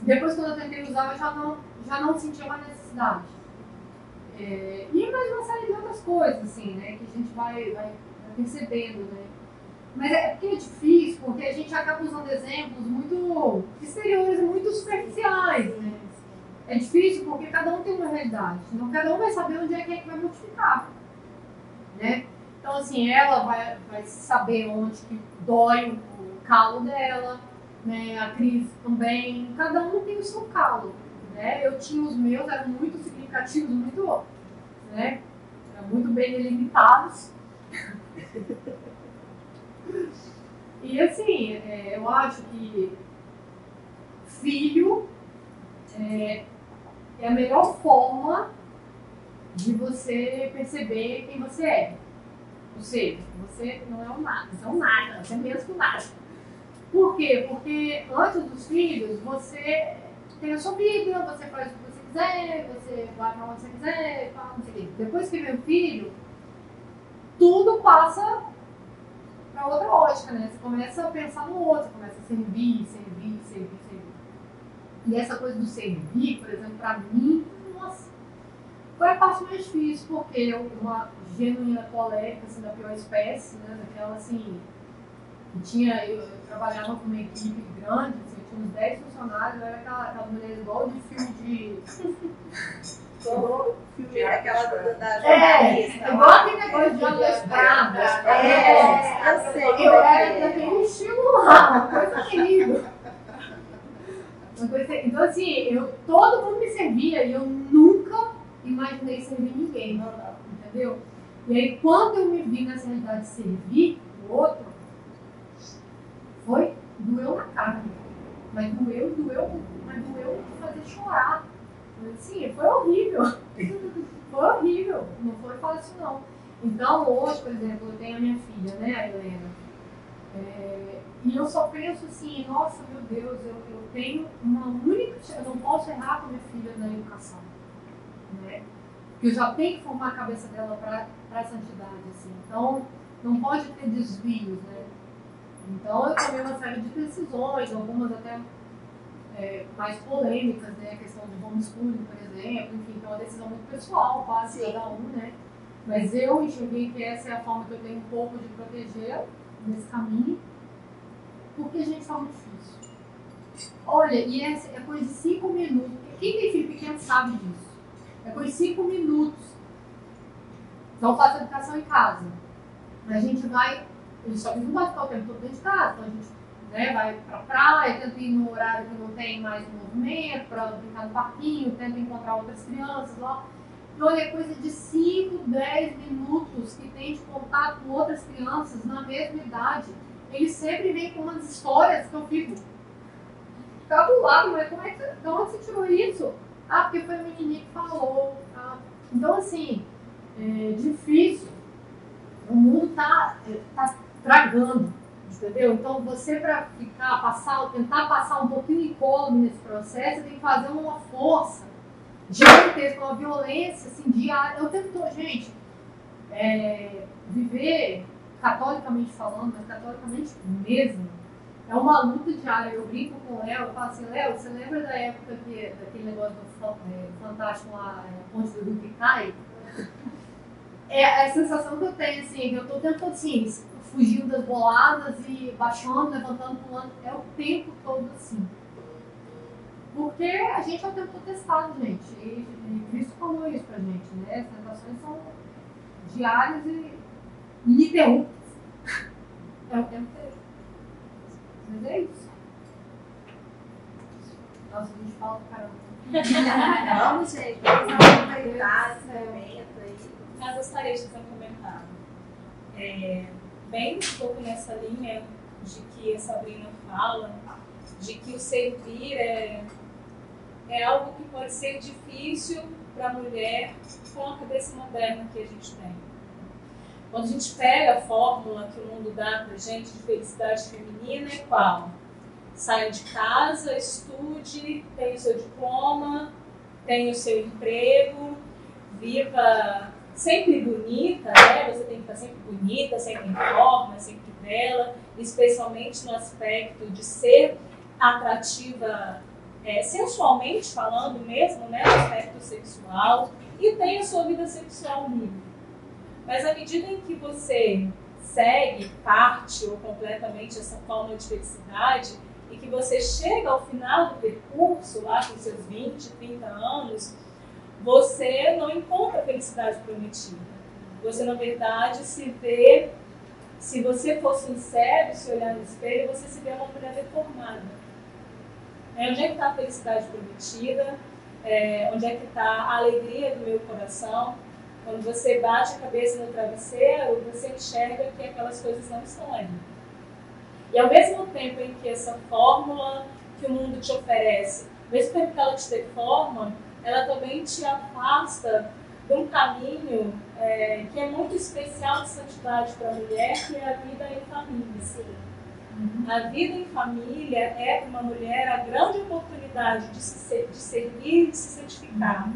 depois, quando eu tentei usar, eu já não, já não sentia uma necessidade. É, e mais uma série de outras coisas, assim, né, que a gente vai, vai percebendo, né. Mas é porque é difícil, porque a gente acaba usando exemplos muito exteriores, muito superficiais, né. É difícil porque cada um tem uma realidade, então cada um vai saber onde é que, é que vai modificar, né. Então, assim, ela vai, vai saber onde que dói o calo dela, né? A Cris também. Cada um tem o seu calo, né? Eu tinha os meus, eram muito significativos, muito, né? Eram muito bem delimitados. e assim, é, eu acho que filho é, é a melhor forma de você perceber quem você é. Ou seja, você não é um nada, você é um nada, você é que um nada. Por quê? Porque antes dos filhos, você tem a sua vida, você faz o que você quiser, você vai para onde você quiser, fala, não sei o quê. Depois que vem o filho, tudo passa para outra ótica, né? Você começa a pensar no outro, começa a servir, servir, servir, servir. E essa coisa do servir, por exemplo, para mim, nossa, foi a parte mais difícil, porque eu, uma genuína colérica, assim, da pior espécie, né? Daquela, assim, tinha, eu, eu, trabalhava com uma equipe grande, assim, tinha uns 10 funcionários, eu era aquela, aquela mulher igual de filme de. filme aquela da, da É, igual aquele negócio de Olhos Pradas. É, eu sei. Eu era daquele estilo lá, coisa terrível. Então, assim, eu, todo mundo me servia e eu nunca imaginei servir ninguém. Entendeu? E aí, quando eu me vi nessa realidade de servir o outro, foi, doeu na carne. Mas doeu, doeu, mas doeu fazer chorar. Sim, foi horrível. foi horrível. Não foi fácil, não. Então, hoje, por exemplo, eu tenho a minha filha, né, a Helena. É, e eu só penso assim, nossa, meu Deus, eu, eu tenho uma única eu não posso errar com a minha filha na educação. Né? Porque eu já tenho que formar a cabeça dela para a santidade. Assim. Então, não pode ter desvios. Né? Então, eu tomei uma série de decisões, algumas até é, mais polêmicas, né? A questão do homeschooling, por exemplo, enfim, que é uma decisão muito pessoal, quase cada um, né? Mas eu enxerguei que essa é a forma que eu tenho um pouco de proteger nesse caminho, porque a gente está muito difícil. Olha, e é, é coisa de cinco minutos. Quem tem filho pequeno sabe disso. É coisa de cinco minutos. Então, faço educação em casa. A gente vai. Ele só não pode ficar o tempo todo dentro de casa, então a gente né, vai pra praia, tenta ir no horário que não tem mais movimento, para brincar no parquinho, tenta encontrar outras crianças lá. Então, é coisa de 5, 10 minutos que tem de contato com outras crianças na mesma idade. Eles sempre vêm com umas histórias que eu fico cabulado, mas como é que de onde você tirou isso? Ah, porque foi a menininha que falou. Ah. Então, assim, é difícil. O mundo tá, tá tragando, entendeu? Então, você para ficar, passar, tentar passar um pouquinho incólume nesse processo, tem que fazer uma força gigantesca, uma violência assim, diária. Eu tento, gente, é, viver catolicamente falando, mas catolicamente mesmo, é uma luta diária. Eu brinco com o Léo, eu falo assim, Léo, você lembra da época que, daquele negócio do é, Fantástico lá, é, Ponte do Rio que cai? É a sensação que eu tenho, assim, que eu tô tentando, assim, fugindo das boladas e baixando, levantando, pulando, é o tempo todo assim. Porque a gente é o tempo testado, gente. E, e Cristo falou isso pra gente, né? As tentações são diárias e ininterruptas. É o tempo inteiro. Mas é isso. Nossa, a gente fala pra caramba. Vamos, gente. Vamos aproveitar esse momento aí. Eu gostaria de fazer um comentário. É, bem um pouco nessa linha de que a Sabrina fala, de que o servir é é algo que pode ser difícil para a mulher com a cabeça moderna que a gente tem. Quando a gente pega a fórmula que o mundo dá para gente de felicidade feminina, é qual? Saia de casa, estude, tenha o seu diploma, tenha o seu emprego, viva sempre bonita, né? Você tem que estar sempre bonita, sempre em forma, sempre bela, especialmente no aspecto de ser atrativa é, sensualmente falando mesmo, né, no aspecto sexual, e tem a sua vida sexual livre. Mas à medida em que você segue parte ou completamente essa forma de felicidade e que você chega ao final do percurso, lá com seus 20, 30 anos, você não encontra a felicidade prometida. Você, na verdade, se vê, se você for sincero, se olhar no espelho, você se vê uma mulher deformada é, onde é que está a felicidade prometida? É, onde é que está a alegria do meu coração? Quando você bate a cabeça no travesseiro, você enxerga que aquelas coisas não estão ali. E ao mesmo tempo em que essa fórmula que o mundo te oferece, mesmo tempo que ela te deforma, ela também te afasta de um caminho é, que é muito especial de santidade para a mulher, que é a vida em família. Sim. Uhum. A vida em família é para uma mulher a grande oportunidade de, se, de servir, de se santificar. Uhum.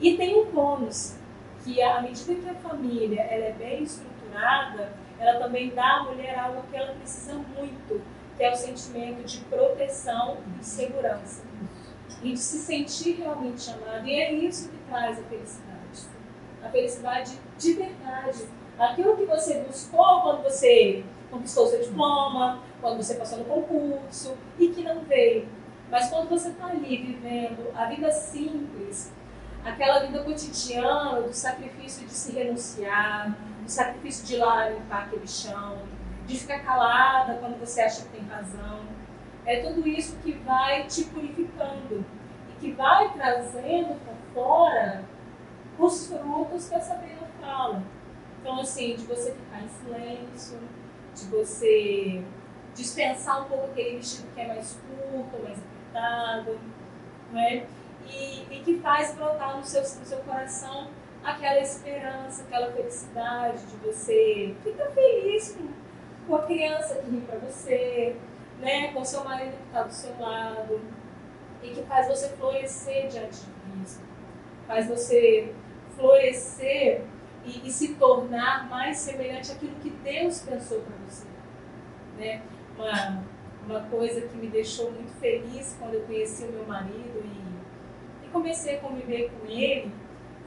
E tem um bônus, que à medida que a família ela é bem estruturada, ela também dá à mulher algo que ela precisa muito, que é o sentimento de proteção e de segurança. E de se sentir realmente amada. E é isso que traz a felicidade. A felicidade de verdade. Aquilo que você buscou quando você conquistou seu diploma, quando você passou no concurso e que não veio. Mas quando você está ali vivendo a vida simples, aquela vida cotidiana do sacrifício de se renunciar, do sacrifício de ir lá limpar aquele chão, de ficar calada quando você acha que tem razão, é tudo isso que vai te purificando e que vai trazendo para fora os frutos que a Sabrina fala. Então, assim, de você ficar em silêncio, de você dispensar um pouco aquele vestido que é mais curto, mais apertado, né? E, e que faz brotar no seu, no seu coração aquela esperança, aquela felicidade de você ficar feliz com, com a criança que ri para você, né? com seu marido que está do seu lado, e que faz você florescer diante de Cristo, faz você florescer e, e se tornar mais semelhante àquilo que Deus pensou para você. Né? Uma, uma coisa que me deixou muito feliz quando eu conheci o meu marido e, e comecei a conviver com ele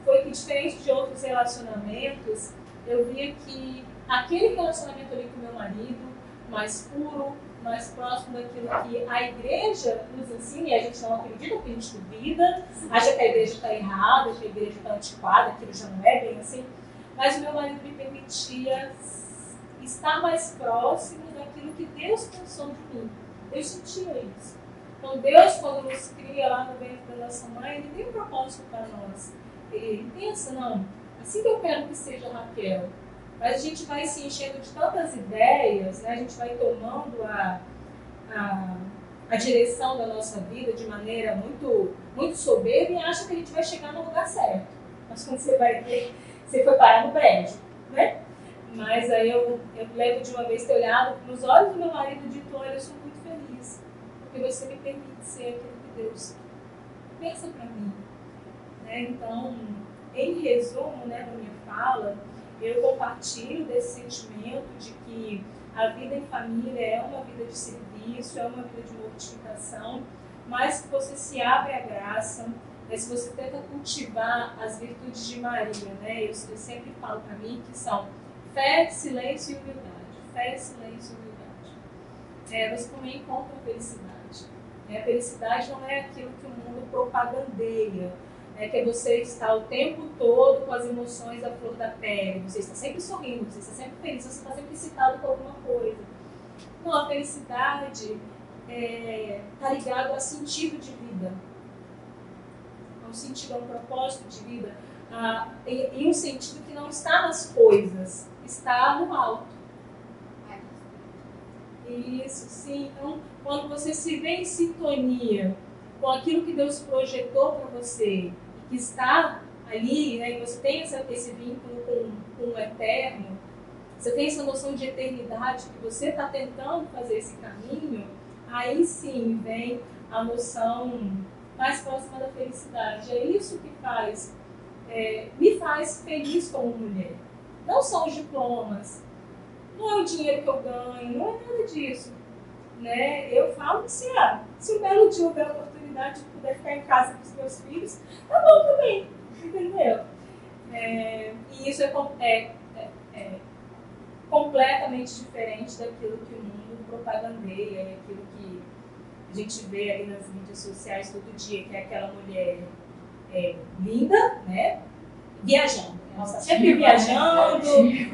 foi que, diferente de outros relacionamentos, eu via que aquele relacionamento ali com meu marido, mais puro, mais próximo daquilo que a igreja nos ensina, e a gente não acredita, porque a gente duvida, acha que a igreja está errada, que a igreja está antiquada, aquilo já não é bem assim. Mas o meu marido me permitia estar mais próximo daquilo que Deus pensou de mim. Eu sentia isso. Então, Deus, quando nos cria lá no ventre da nossa mãe, Ele tem um propósito para nós. Ele pensa, não, assim que eu quero que seja Raquel. Mas a gente vai se enchendo de tantas ideias, né? a gente vai tomando a, a, a direção da nossa vida de maneira muito, muito soberba e acha que a gente vai chegar no lugar certo. Mas quando você vai ver, você foi parar no prédio, né? Mas aí eu, eu lembro de uma vez ter olhado nos olhos do meu marido e dito, olha, eu sou muito feliz, porque você me permite ser aquilo que Deus pensa para mim. Né? Então, em resumo né, da minha fala, eu compartilho desse sentimento de que a vida em família é uma vida de serviço, é uma vida de mortificação, mas que você se abre à graça, né, se você tenta cultivar as virtudes de Maria, né, eu, eu sempre falo para mim que são fé, silêncio e humildade. Fé, silêncio e humildade. É, você também encontra a felicidade. Né? A felicidade não é aquilo que o mundo propagandeia é que você está o tempo todo com as emoções à flor da pele, você está sempre sorrindo, você está sempre feliz, você está sempre excitado com alguma coisa. Não, a felicidade está é, tá ligado a sentido de vida, a um sentido, a um propósito de vida, a, um sentido que não está nas coisas, está no alto. Isso, sim. Então, quando você se vê em sintonia com aquilo que Deus projetou para você, está ali, né, e você tem essa, esse vínculo com, com o eterno, você tem essa noção de eternidade, que você está tentando fazer esse caminho, aí sim vem a noção mais próxima da felicidade. É isso que faz, é, me faz feliz como mulher. Não são os diplomas, não é o dinheiro que eu ganho, não é nada disso. Né? Eu falo que se, ah, se belo dia houver oportunidade de poder ficar em casa com os meus filhos, tá bom também, entendeu? É, e isso é, é, é, é, completamente diferente daquilo que o mundo propagandeia e aquilo que a gente vê ali nas mídias sociais todo dia, que é aquela mulher é, linda, né? Viajando. Ela está sempre viajando,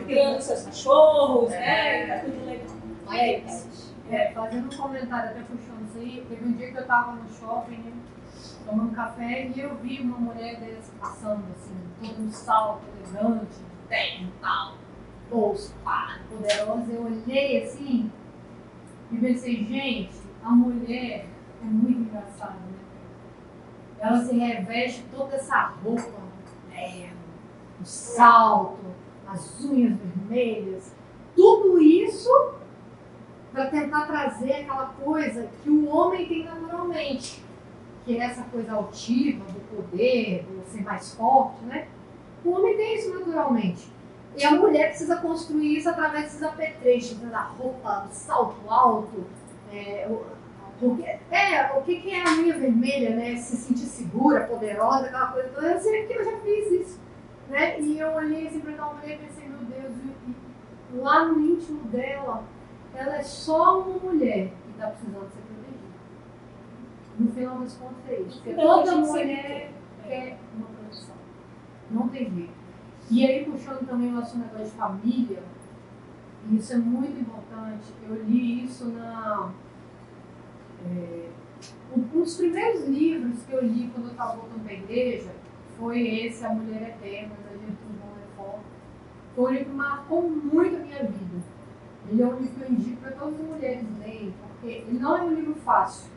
criando seus cachorros, né? Tá tudo legal. É isso. É, fazendo um comentário até puxando teve um dia que eu tava no shopping, né, tomando café, e eu vi uma mulher dessa passando, assim, todo um salto elegante, bem, tal, bolso, pá, poderosa. Eu olhei assim e pensei, gente, a mulher é muito engraçada, né? Ela se reveste toda essa roupa, né? o salto, as unhas vermelhas, tudo isso para tentar trazer aquela coisa que o homem tem naturalmente, que é essa coisa altiva, do poder, do ser mais forte, né? O homem tem isso naturalmente. E a mulher precisa construir isso através desses apetrechos, né? da roupa, do salto alto, é, o, é, o que, que é a unha vermelha, né? Se sentir segura, poderosa, aquela coisa toda. Eu sei que eu já fiz isso. Né? E eu olhei assim para aquela mulher e pensei, meu Deus, e, e lá no íntimo dela, ela é só uma mulher que está precisando ser protegida. No final das contas é isso. Porque toda mulher quer uma proteção. Não tem jeito. E aí, puxando também o assunto de família, isso é muito importante. Eu li isso na. É, um dos primeiros livros que eu li quando eu estava voltando para a igreja foi esse, A Mulher Eterna, da Gertrude Von Foi um livro que marcou muito a minha vida ele é um livro que eu indico para todas as mulheres lerem, porque ele não é um livro fácil.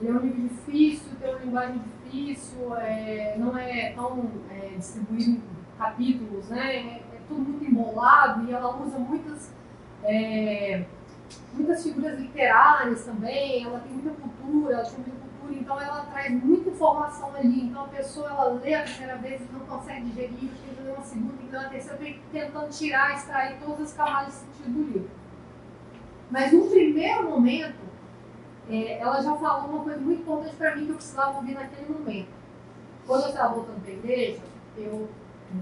Ele é um livro difícil, tem uma linguagem difícil, é, não é tão é, distribuído em capítulos, né? É, é, tudo muito embolado e ela usa muitas é, muitas figuras literárias também, ela tem muita cultura, ela tem muita cultura, então ela traz muita informação ali. Então a pessoa ela lê a primeira vez e não consegue digerir, uma segunda, que ler uma terceira, tentando tirar, extrair todas as camadas de sentido do livro. Mas no primeiro momento, é, ela já falou uma coisa muito importante para mim que eu precisava ouvir naquele momento. Quando eu estava voltando para a igreja, eu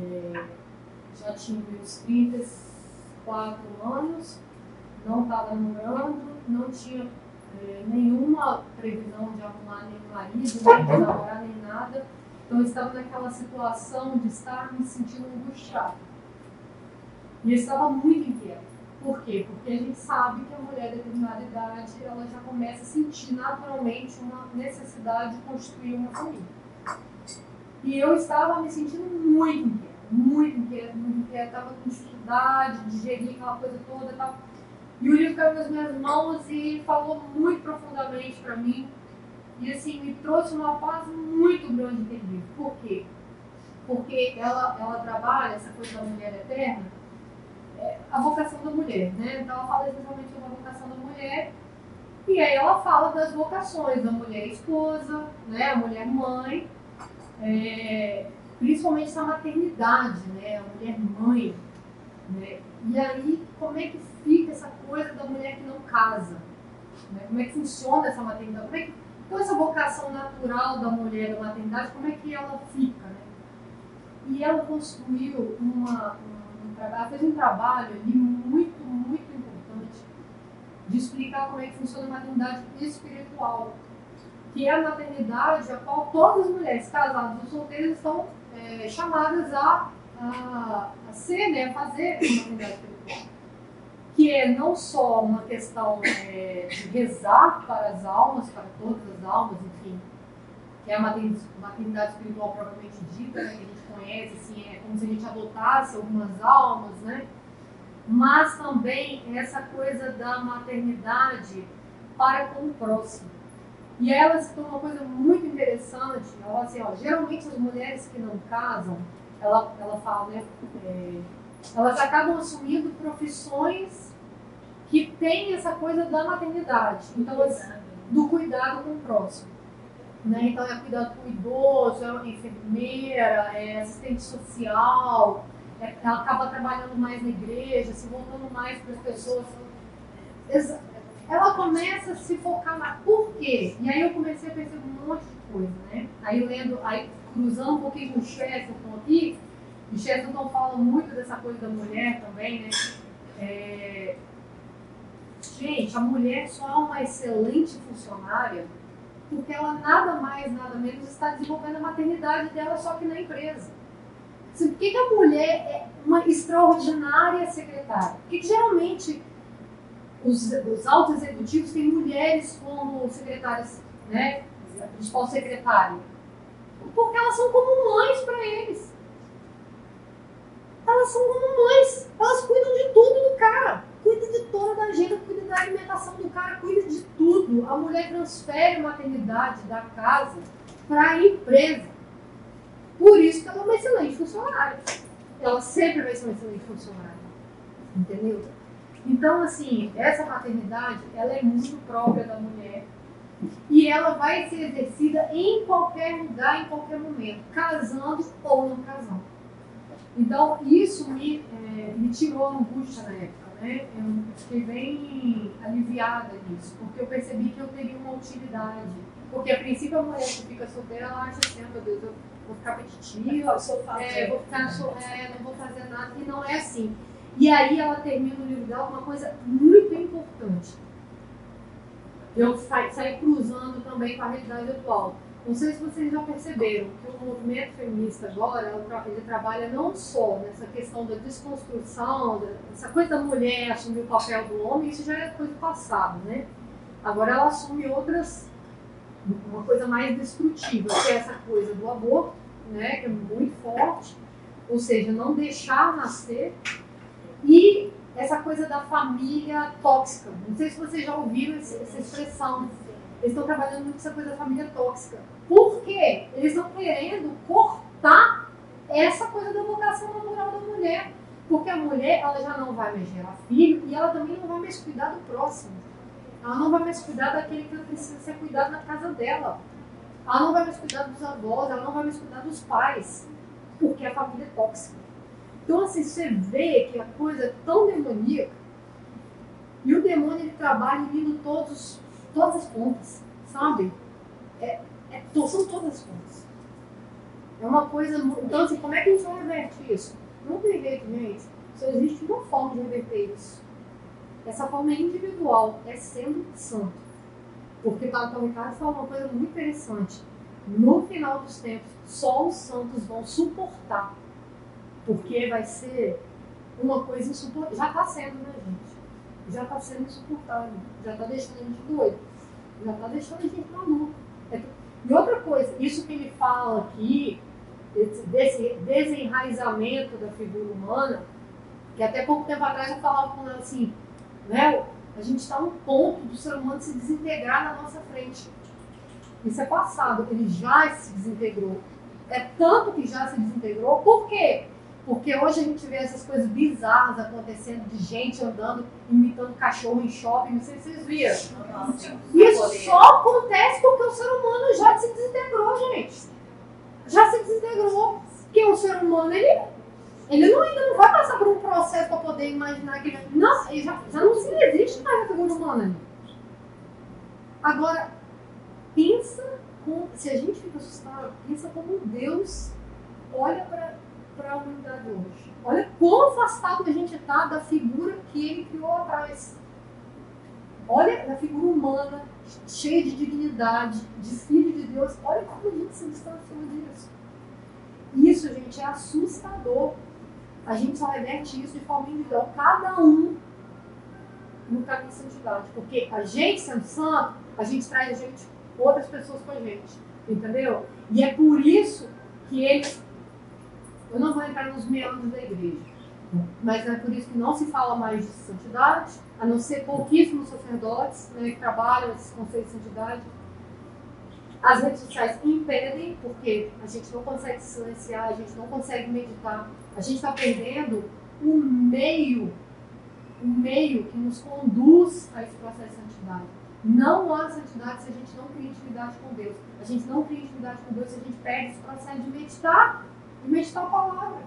é, já tinha meus 34 anos, não estava namorando, não tinha é, nenhuma previsão de arrumar nenhum marido, nem namorar, nem nada. Então eu estava naquela situação de estar me sentindo angustiada. E eu estava muito inquieta. Por quê? Porque a gente sabe que a mulher de determinada idade ela já começa a sentir naturalmente uma necessidade de construir uma família. E eu estava me sentindo muito inquieta, muito inquieta, muito inquieta, estava com dificuldade de digerir aquela coisa toda e tal. E o livro caiu nas minhas mãos e falou muito profundamente para mim. E assim, me trouxe uma paz muito grande livro. Por quê? Porque ela, ela trabalha essa coisa da mulher eterna é, a vocação da mulher, né? Então ela fala exatamente sobre a vocação da mulher. E aí ela fala das vocações da mulher esposa, né? A mulher mãe, é, principalmente na maternidade, né? A mulher mãe. Né? E aí, como é que fica essa coisa da mulher que não casa? Né? Como é que funciona essa maternidade? Como é que, então, essa vocação natural da mulher da maternidade, como é que ela fica? Né? E ela construiu uma, uma ela fez um trabalho ali muito, muito importante de explicar como é que funciona a maternidade espiritual, que é a maternidade a qual todas as mulheres casadas ou solteiras estão é, chamadas a, a, a, ser, né, a fazer a maternidade espiritual. Que é não só uma questão é, de rezar para as almas, para todas as almas, enfim, que é a maternidade espiritual propriamente dita, né, que a gente conhece, assim, é como se a gente adotasse algumas almas, né? Mas também essa coisa da maternidade para com o próximo. E ela citou uma coisa muito interessante, ela assim, ó, geralmente as mulheres que não casam, ela, ela fala, né, é, elas acabam assumindo profissões que têm essa coisa da maternidade, então, do cuidado com o próximo. Né? Então, é cuidado com o idoso, é enfermeira, é assistente social, é, ela acaba trabalhando mais na igreja, se voltando mais para as pessoas. Ela começa a se focar na por quê? E aí eu comecei a perceber um monte de coisa, né? Aí lendo, aí cruzando um pouquinho com o Chesterton aqui, o Chesterton fala muito dessa coisa da mulher também, né? É... Gente, a mulher só é uma excelente funcionária porque ela nada mais, nada menos está desenvolvendo a maternidade dela só que na empresa. Assim, por que, que a mulher é uma extraordinária secretária? Por que geralmente os, os altos executivos têm mulheres como secretárias, né? A principal secretária. Porque elas são como mães para eles. Elas são como mães. Elas cuidam de tudo do cara cuida de toda a agenda, cuida da alimentação do cara, cuida de tudo. A mulher transfere a maternidade da casa para a empresa. Por isso que ela é uma excelente funcionária. Ela sempre vai ser uma excelente funcionária. Entendeu? Então, assim, essa maternidade, ela é muito própria da mulher. E ela vai ser exercida em qualquer lugar, em qualquer momento, casando ou não casando. Então, isso me, é, me tirou angústia na época né, eu fiquei bem aliviada nisso, porque eu percebi que eu teria uma utilidade. Porque a princípio a mulher que fica solteira, ela acha assim, ah, meu Deus, eu vou ficar petitiva, é, vou ficar, é, não vou fazer nada, e não é assim. E aí ela termina o livro dela uma coisa muito importante. Eu saí cruzando também com a realidade atual. Não sei se vocês já perceberam que o movimento feminista agora, ele trabalha não só nessa questão da desconstrução, essa coisa da mulher assumir o papel do homem, isso já é coisa do passado, né? Agora ela assume outras, uma coisa mais destrutiva, que é essa coisa do aborto, né, que é muito forte, ou seja, não deixar nascer, e essa coisa da família tóxica. Não sei se vocês já ouviram essa expressão, eles estão trabalhando muito essa coisa da família tóxica. Por quê? Eles estão querendo cortar essa coisa da vocação natural da mulher. Porque a mulher, ela já não vai mais gerar filho e ela também não vai mais cuidar do próximo. Ela não vai mais cuidar daquele que precisa ser cuidado na casa dela. Ela não vai mais cuidar dos avós, ela não vai mais cuidar dos pais. Porque a família é tóxica. Então, assim, você vê que a coisa é tão demoníaca e o demônio ele trabalha unindo todos, todas as pontas, sabe? É, é, são todas as pontas. É uma coisa. Então, assim, como é que a gente reverte isso? Não tem jeito, gente. Só existe uma forma de reverter isso. Essa forma é individual, é sendo santo. Porque Paulo Ricardo fala uma coisa muito interessante. No final dos tempos, só os santos vão suportar. Porque vai ser uma coisa insuportável. Já está sendo, né, gente? Já está sendo insuportável. Já está deixando a gente doido. Já está deixando a gente maluco. É... E outra coisa, isso que ele fala aqui, desse desenraizamento da figura humana, que até pouco tempo atrás eu falava com ela assim, né? A gente está no ponto do ser humano se desintegrar na nossa frente. Isso é passado, ele já se desintegrou. É tanto que já se desintegrou, por quê? Porque hoje a gente vê essas coisas bizarras acontecendo de gente andando, imitando cachorro em shopping, não sei se vocês viram. Isso só acontece porque o ser humano já se desintegrou, gente já se desintegrou. Porque o ser humano, ele, ele não, ainda não vai passar por um processo para poder imaginar que não, ele já, já não existe mais a figura humana. Agora, pensa, com, se a gente fica assustado, pensa como Deus olha para a humanidade hoje. Olha quão afastado a gente está da figura que ele criou atrás. Olha a figura humana, cheia de dignidade, de filho de Deus. Olha como a gente se distanciou disso. Isso, gente, é assustador. A gente só reverte isso de forma individual, cada um no caminho de santidade. Porque a gente sendo santo, a gente traz a gente, outras pessoas com a gente. Entendeu? E é por isso que ele. Eu não vou entrar nos meandros da igreja. Mas é por isso que não se fala mais de santidade, a não ser pouquíssimos sacerdotes né, que trabalham esses conceitos de santidade. As redes sociais impedem, porque a gente não consegue se silenciar, a gente não consegue meditar, a gente está perdendo o meio, o meio que nos conduz a esse processo de santidade. Não há santidade se a gente não cria intimidade com Deus. A gente não cria intimidade com Deus se a gente perde esse processo de meditar, meditar a palavra,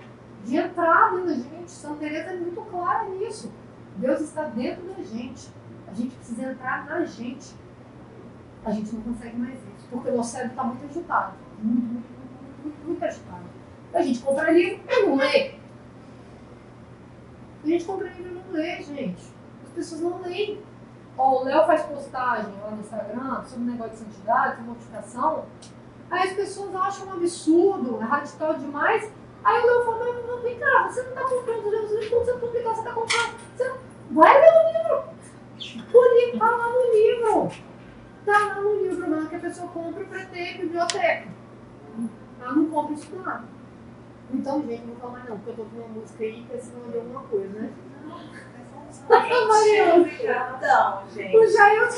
de entrar da gente. Santa Teresa é muito clara nisso. Deus está dentro da gente. A gente precisa entrar na gente. A gente não consegue mais isso, porque o nosso cérebro está muito agitado. Muito, muito, muito, muito, muito agitado. A gente compra livro e não lê. A gente compra livro e não lê, gente. As pessoas não leem. Ó, o Léo faz postagem lá no Instagram sobre o negócio de santidade, de mortificação. Aí as pessoas acham um absurdo, é radical demais. Aí o Léo fala, mas não vem cá, você não está comprando os livros, como você publicar, você está comprando. Você não... Vai ler o livro. O livro está lá no livro. Está lá no livro. É que a pessoa compra para ter biblioteca. Ela não compra estudar. Então, gente, não vou falar mais não, porque eu tô com uma música aí que senão eu alguma coisa, né? Então, gente. O Jair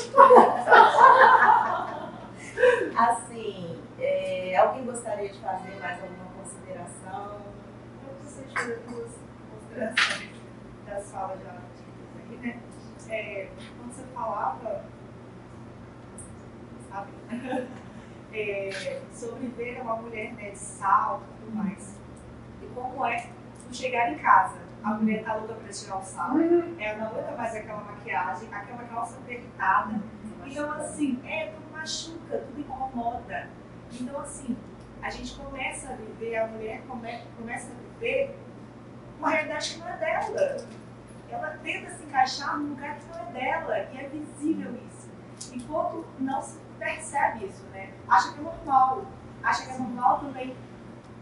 Assim, é, alguém gostaria de fazer mais alguma consideração? Eu gostaria de fazer duas considerações das falas já aqui, né? É, quando você falava, sabe, é, sobre ver uma mulher né, de salto e tudo mais, e como é chegar em casa, a mulher tá louca para tirar o salto, ela não aguenta mais aquela maquiagem, aquela calça apertada, então assim, é, tudo machuca, tudo incomoda. Então assim, a gente começa a viver, a mulher come, começa a viver uma realidade que não é dela ela tenta se encaixar num lugar que não é dela, e é visível isso. Enquanto não se percebe isso, né? Acha que é normal. Acha que é normal também,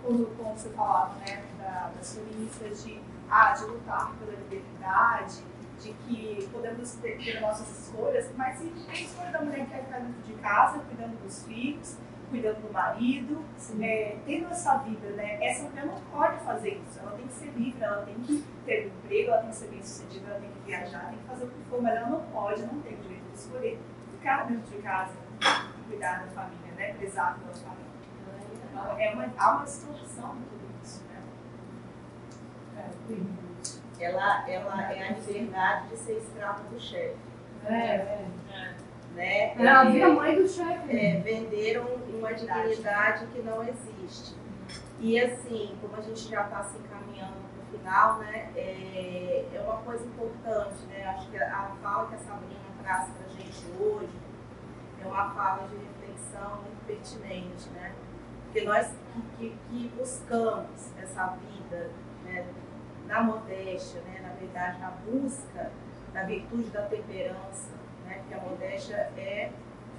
como, como você falava, né? Da, das feministas de, ah, de lutar pela liberdade, de que podemos ter, ter nossas escolhas, mas se tem escolha da mulher que quer ficar dentro de casa, cuidando dos filhos, cuidando do marido, é, tendo essa vida, né? Essa mulher não pode fazer isso. Ela tem que ser livre, ela tem que ter um emprego, ela tem que ser bem sucedida, ela tem que viajar, tem que fazer o que for, mas ela não pode, não tem o direito de escolher ficar dentro de casa, cuidar da família, né? Prezar pela família. Então, é uma, há uma distorção em tudo isso, né? É, ela, ela é a liberdade de ser escrava do chefe. É, é. Né? Ela É, a mãe do chefe. é, venderam uma dignidade que não existe. E assim, como a gente já está se encaminhando para o final, né, é, é uma coisa importante, né? Acho que a fala que a Sabrina traz para a gente hoje é uma fala de reflexão muito pertinente, né? Porque nós que, que- que buscamos essa vida né, na modéstia, né, na verdade, na busca da virtude da temperança, né? Porque a modéstia é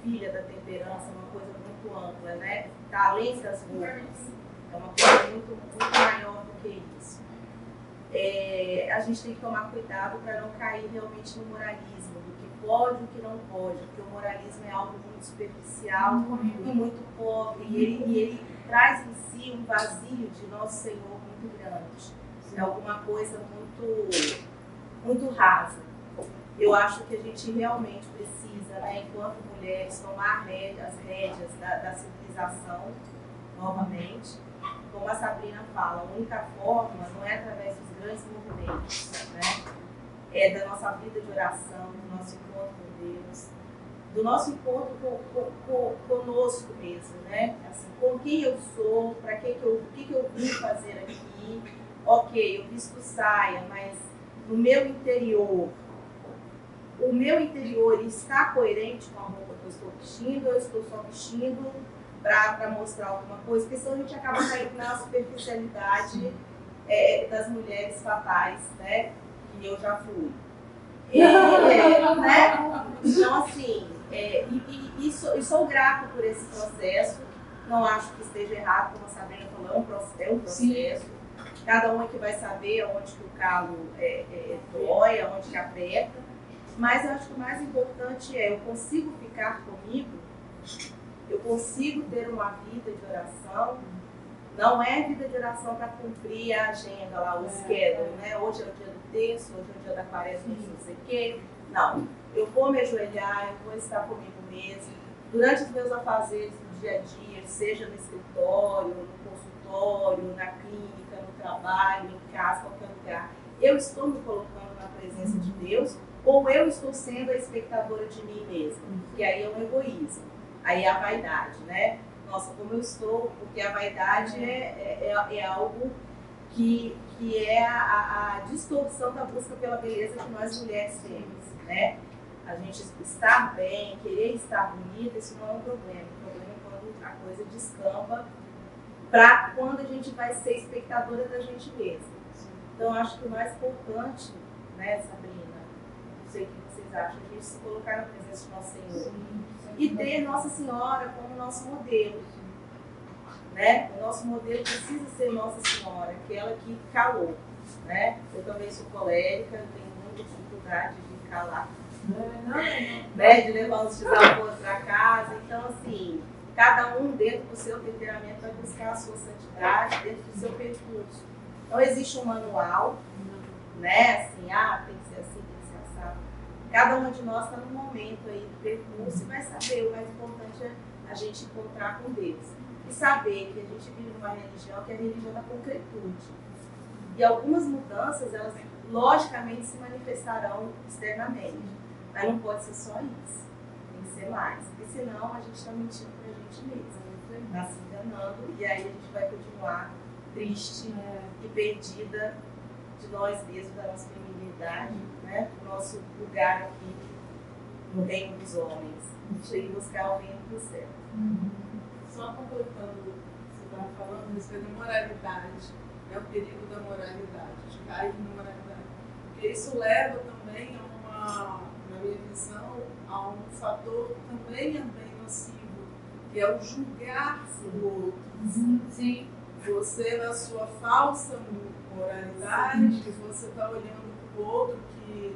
filha da temperança, uma coisa muito ampla, né? Está além das roupas. É uma coisa muito, muito maior do que isso. É, a gente tem que tomar cuidado para não cair realmente no moralismo, do que pode e o que não pode, porque o moralismo é algo muito superficial e muito pobre, e ele, e ele traz em si um vazio de nosso Senhor muito grande. É alguma coisa muito, muito rasa. Eu acho que a gente realmente precisa, né, enquanto mulheres, tomar as rédeas da, da civilização novamente. Como a Sabrina fala, a única forma não é através dos grandes movimentos, né? é da nossa vida de oração, do nosso encontro com Deus, do nosso encontro com, com- com- conosco mesmo, né? Assim, com quem eu sou, para que, que eu, o que, que eu vim fazer aqui. Ok, eu visto saia, mas no meu interior, o meu interior está coerente com a roupa que eu estou vestindo, ou eu estou só vestindo para mostrar alguma coisa, porque senão a gente acaba caindo na superficialidade é, das mulheres fatais, né? Que eu já fui. É, é, né? Então, assim, é, e, e, e sou, e sou grata por esse processo. Não acho que esteja errado, como a Sabrina falou, é um processo. É processo. Cada um é que vai saber aonde que o calo é, é, dói, aonde que aperta. Mas eu acho que o mais importante é eu consigo ficar comigo, eu consigo ter uma vida de oração. Não é vida de oração para cumprir a agenda lá, o schedule, né? Hoje é o dia do texto, hoje é o dia da quaresma, não sei o quê. Não. Eu vou me ajoelhar, eu vou estar comigo mesmo. Durante os meus afazeres do dia a dia, seja no escritório, no consultório, na clínica, no trabalho, em casa, qualquer lugar, eu estou me colocando na presença de Deus ou eu estou sendo a espectadora de mim mesma? Porque aí é um egoísmo, aí é a vaidade, né? Nossa, como eu estou, porque a vaidade é, é, é algo que, que é a, a- distorção da busca pela beleza que nós mulheres temos, né? A gente estar bem, querer estar bonita, isso não é um problema. O problema é quando a coisa descamba para quando a gente vai ser espectadora da gente mesma. Então, acho que o mais importante, né, Sabrina, sei o que vocês acham, a gente se colocar na presença de Nosso Senhor e ter Nossa Senhora como nosso modelo. Né? O nosso modelo precisa ser Nossa Senhora, aquela que calou. Né? Eu também sou colérica, tenho muita dificuldade de calar, né? de levar os desafios para casa. Então, assim, cada um dentro do seu temperamento vai buscar a sua santidade dentro do seu percurso. Não existe um manual, né? Assim, ah, tem que ser assim, tem que ser assado. Cada uma de nós está num momento aí do percurso e vai saber. O mais importante é a gente encontrar com Deus. E saber que a gente vive numa religião que é a religião da concretude. E algumas mudanças, elas logicamente se manifestarão externamente. Mas não pode ser só isso. Tem que ser mais. Porque senão a gente está mentindo para a gente mesmo. Está se enganando. E aí a gente vai continuar triste e perdida de nós mesmos, da nossa feminilidade, né? do nosso lugar aqui no reino dos homens. A gente tem que buscar o reino do céu. Só completando o que você estava falando, a respeito da moralidade, é o perigo da moralidade, de cair na moralidade. Porque isso leva também a uma, na minha visão, a um fator que também é bem nocivo, que é o julgar o outro. Sim. Você, na sua falsa moralidade, você está olhando para o outro que,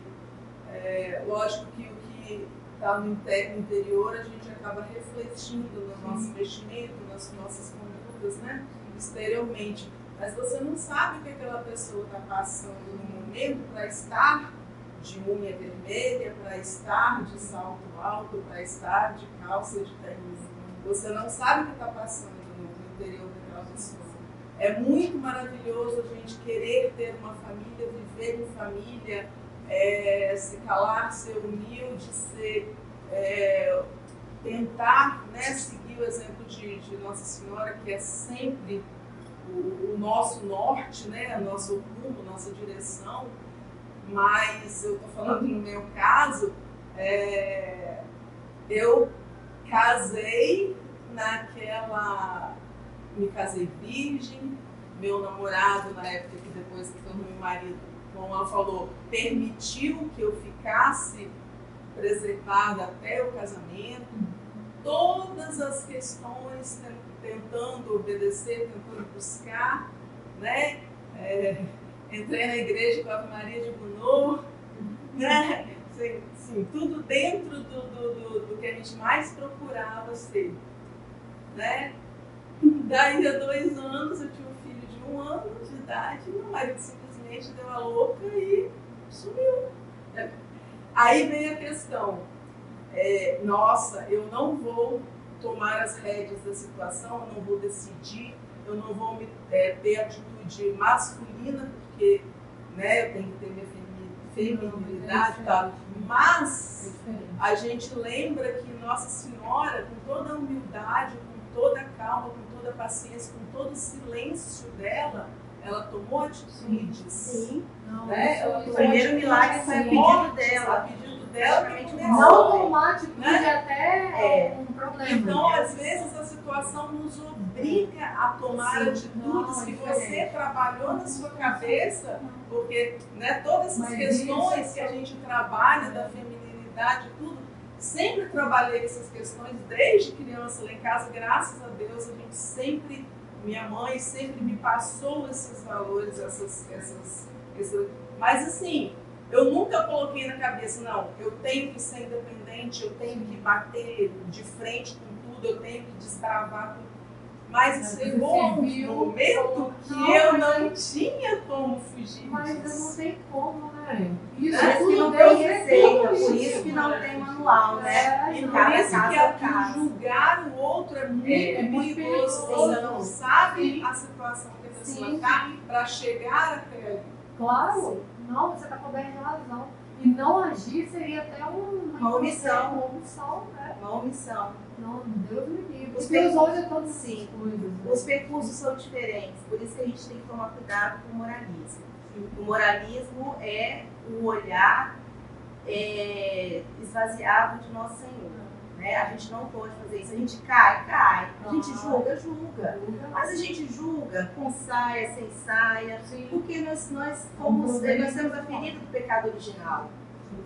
é, lógico que o que está no inte- no interior a gente acaba refletindo no nosso vestimento, nas nossas condutas, né? exteriormente. Mas você não sabe o que aquela pessoa está passando no momento para estar de unha vermelha, para estar de salto alto, para estar de calça de tênis. Você não sabe o que está passando no no interior daquela pessoa. É muito maravilhoso a gente querer ter uma família, viver em família, é, se calar, ser humilde, ser, é, tentar né, seguir o exemplo de, de, Nossa Senhora, que é sempre o, o nosso norte, né, o nosso rumo, nossa direção. Mas eu estou falando no meu caso, é, eu casei naquela. Me casei virgem, meu namorado, na época que depois que tornou meu marido, como ela falou, permitiu que eu ficasse preservada até o casamento. Todas as questões tentando obedecer, tentando buscar, né? É, entrei na igreja com a Maria de Gounod, né? Sim, sim, tudo dentro do, do, do, do, que a gente mais procurava ser. Né? Daí a dois anos eu tinha um filho de um ano de idade e meu marido simplesmente deu a louca e sumiu. Aí vem a questão, é, nossa, eu não vou tomar as rédeas da situação, eu não vou decidir, eu não vou me, é, ter atitude masculina, porque né, eu tenho que ter minha feminilidade, tá? mas a gente lembra que Nossa Senhora, com toda a humildade, com toda a calma, com toda a paciência, com todo o silêncio dela, ela tomou atitudes. Sim. Não, né? ela o primeiro milagre foi a pedido dela. A pedido dela não tomar atitude né? até é. um problema. Então, às vezes, a situação nos obriga a tomar Sim. atitudes não, que você trabalhou na sua cabeça porque né, todas essas Mas questões isso... que a gente trabalha da feminilidade, tudo, sempre trabalhei essas questões desde criança lá em casa, graças a Deus, a gente sempre, minha mãe sempre me passou esses valores, essas, essas, essas mas assim, eu nunca coloquei na cabeça, não, eu tenho que ser independente, eu tenho que bater de frente com tudo, eu tenho que destravar tudo. Mas chegou um momento que não, eu não tinha como fugir Mas disso. não tem como, Isso é que não tem receita, por isso que não tem manual, né? É, e por isso que, a, que julgar o outro é muito, é, é perigoso. Você não sabe Sim. a situação que a pessoa está para chegar até ali. Claro, Sim. não, você está coberto razão. E não agir seria até um, uma omissão. Uma omissão, né? Uma omissão. Não, Deus me livre. Os percursos, é todos sim. Coisas, né? Os percursos são diferentes, por isso que a gente tem que tomar cuidado com o moralismo. O moralismo é o olhar é, esvaziado de Nosso Senhor. Né? A gente não pode fazer isso. A gente cai, cai. A gente julga, julga. Mas a gente julga com saia, sem saia, Sim. porque nós, nós, fomos, nós temos a ferida do pecado original.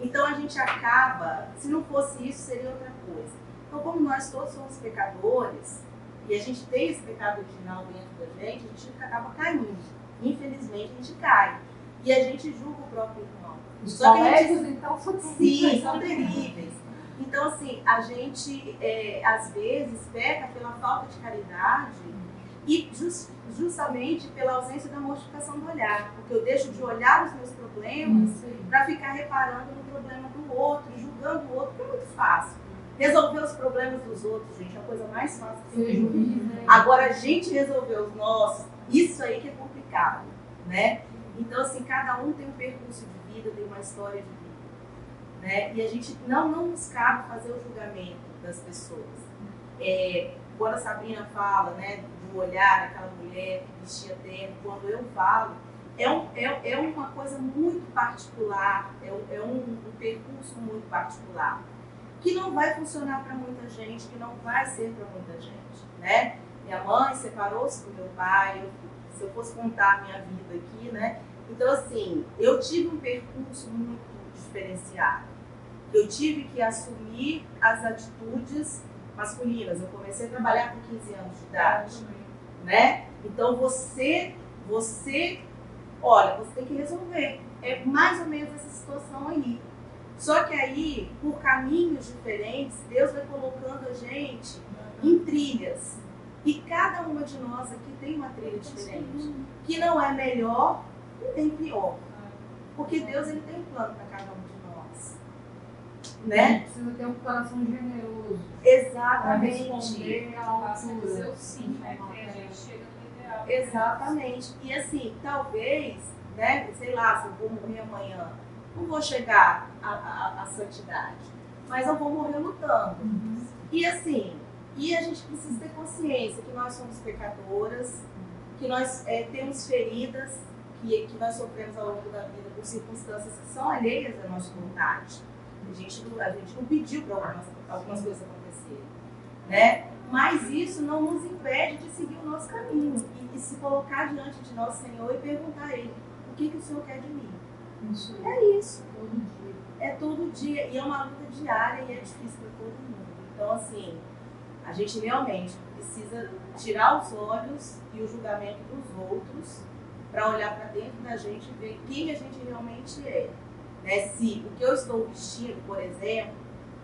Então a gente acaba, se não fosse isso, seria outra coisa. Então, como nós todos somos pecadores, e a gente tem esse pecado original dentro da gente, a gente acaba caindo. Infelizmente, a gente cai. E a gente julga o próprio irmão. Os Só colégios, gente... então, são terríveis. Sim, são terríveis. Então, assim, a gente, é, às vezes, peca pela falta de caridade e just, justamente pela ausência da mortificação do olhar. Porque eu deixo de olhar os meus problemas para ficar reparando no problema do outro, julgando o outro, que é muito fácil. Resolver os problemas dos outros, gente, é a coisa mais fácil que né? Agora, a gente resolver os nossos, isso aí que é complicado, né? Então, assim, cada um tem um percurso de vida, tem uma história de vida, né? E a gente não, não nos cabe fazer o julgamento das pessoas. É, quando a Sabrina fala, né, do olhar daquela mulher que vestia terno, quando eu falo, é, um, é, é uma coisa muito particular, é, um, é um, um percurso muito particular que não vai funcionar para muita gente, que não vai ser para muita gente, né? Minha mãe separou-se do meu pai, eu, se eu fosse contar a minha vida aqui, né? Então, assim, eu tive um percurso muito diferenciado. Eu tive que assumir as atitudes masculinas. Eu comecei a trabalhar com 15 anos de idade, né? Então, você, você, olha, você tem que resolver. É mais ou menos essa situação aí. Só que aí, por caminhos diferentes, Deus vai colocando a gente em trilhas. E cada uma de nós aqui tem uma trilha diferente, que não é melhor nem pior. Porque Deus ele tem um plano para cada um de nós. Né? Precisa ter um coração generoso. Exatamente. Para responder à altura. sim, né? A gente chega no vulnerável. Exatamente. E assim, talvez, né, sei lá, se eu vou morrer amanhã, não vou chegar à, à, à santidade, mas eu vou morrer lutando. E assim, e a gente precisa ter consciência que nós somos pecadoras, que nós é, temos feridas, que, que nós sofremos ao longo da vida por circunstâncias que são alheias à nossa vontade. A gente não, a gente não pediu para algumas, algumas coisas acontecerem. Né? Mas isso não nos impede de seguir o nosso caminho e, e se colocar diante de nosso Senhor e perguntar a Ele: o que, que o Senhor quer de mim? Isso É isso. todo dia. É todo dia. E é uma luta diária e é difícil para todo mundo. Então, assim, a gente realmente precisa tirar os olhos e o julgamento dos outros para olhar para dentro da gente e ver quem a gente realmente é. Né? Se o que eu estou vestindo, por exemplo,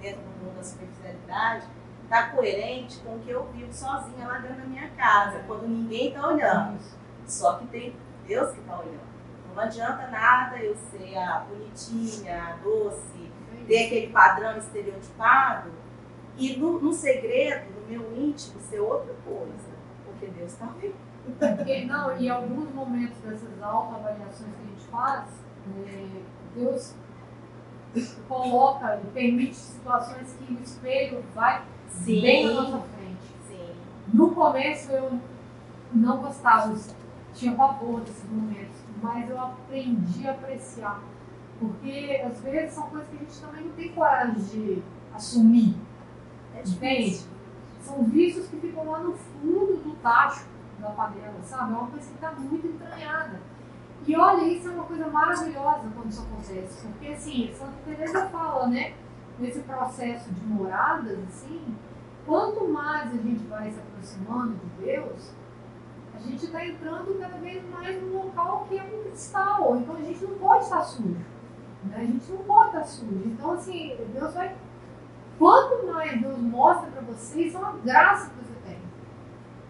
dentro do mundo da superficialidade, está coerente com o que eu vivo sozinha lá dentro da minha casa, quando ninguém está olhando. Só que tem Deus que está olhando. Então, Não adianta nada eu ser a bonitinha, a doce, ter aquele padrão estereotipado e no, no segredo, meu íntimo, ser outra coisa. Porque Deus está vendo. Porque, não, e em alguns momentos dessas autoavaliações que a gente faz, é, Deus coloca e permite situações que o espelho vai bem na nossa frente. Sim. No começo eu não gostava, tinha pavor desses momentos, mas eu aprendi a apreciar. Porque às vezes são coisas que a gente também não tem coragem de assumir. É difícil. São vícios que ficam lá no fundo do tacho da panela, sabe? É uma coisa que está muito entranhada. E olha, isso é uma coisa maravilhosa quando isso acontece. Porque assim, Santa Teresa fala, né? Nesse processo de moradas, assim, quanto mais a gente vai se aproximando de Deus, a gente está entrando cada vez mais num local que é um cristal. Então a gente não pode estar sujo. Né? A gente não pode estar sujo. Então, assim, Deus vai Quanto mais Deus mostra para você, isso é uma graça que você tem.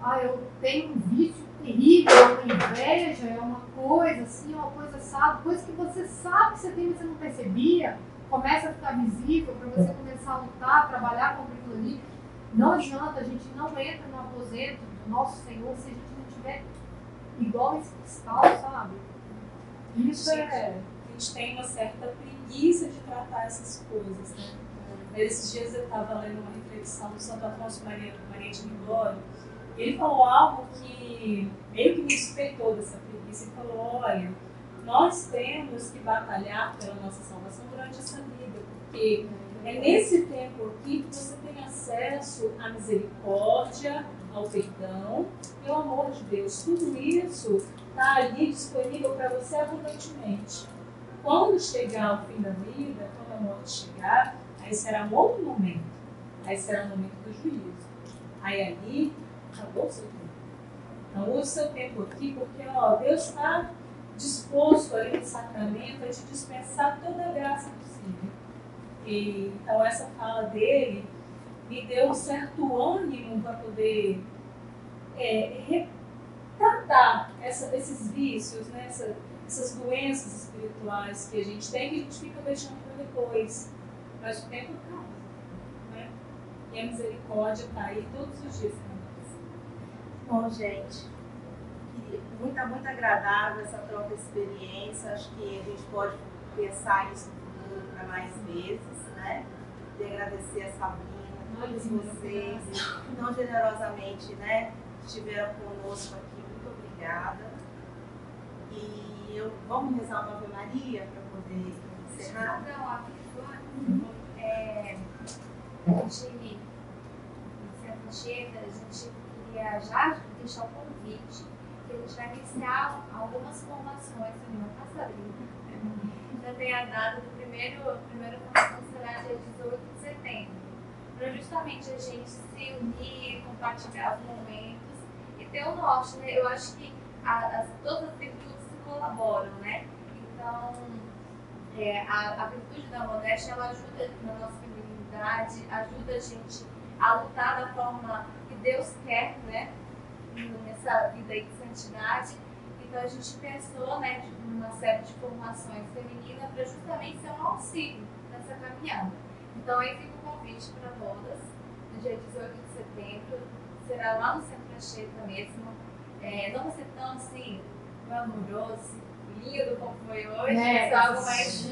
Ah, eu tenho um vício terrível, uma inveja, é uma coisa assim, é uma coisa assada, coisa que você sabe que você tem, mas você não percebia, começa a ficar visível para você começar a lutar, trabalhar com aquilo ali. Não adianta, a gente não entra no aposento do nosso Senhor se a gente não tiver igual esse cristal, sabe? Isso é. A gente tem uma certa preguiça de tratar essas coisas, né? Esses dias eu estava lendo uma reflexão do Santo Afonso Maria, Maria de Ligório, e ele falou algo que meio que me despertou dessa preguiça. Ele falou: olha, nós temos que batalhar pela nossa salvação durante essa vida, porque é nesse tempo aqui que você tem acesso à misericórdia, ao perdão e ao amor de Deus. Tudo isso está ali disponível para você abundantemente. Quando chegar o fim da vida, quando a morte chegar, aí será um outro momento. Aí será o momento do juízo. Aí ali, acabou o seu tempo. Então use seu tempo aqui, porque ó, Deus está disposto ali no sacramento a te dispensar toda a graça possível. E, então essa fala dele me deu um certo ânimo para poder é, retratar essa, esses vícios, né, essa, essas doenças espirituais que a gente tem que a gente fica deixando para depois. Mas o tempo passa. Né? E a misericórdia está aí todos os dias. Bom, gente, muito, muito agradável essa troca de experiência. Acho que a gente pode pensar isso para mais vezes, né? E agradecer a Sabrina, todos vocês que tão generosamente, né, estiveram conosco aqui. Muito obrigada. E eu, vamos rezar uma Ave Maria para poder encerrar? Não, a Vitória, é, a gente, a gente queria já deixar o convite, que a gente vai iniciar algumas formações semana passada. Já tem a data do primeiro, a primeira formação será dia 18 de setembro. Para justamente a gente se unir, compartilhar os momentos e ter o norte, né? Eu acho que a- as, todas as virtudes se colaboram, né? Então, é, a, a virtude da modéstia ela ajuda na nossa feminilidade, ajuda a gente a lutar da forma que Deus quer, né? Nessa vida aí de santidade. Então a gente pensou, né, de uma série de formações femininas para justamente ser um auxílio nessa caminhada. Então aí fica o convite para todas, no dia 18 de setembro, será lá no Centro Anchieta mesmo. É, não vai ser tão assim, glamouroso, lindo como foi hoje, Né? é algo mais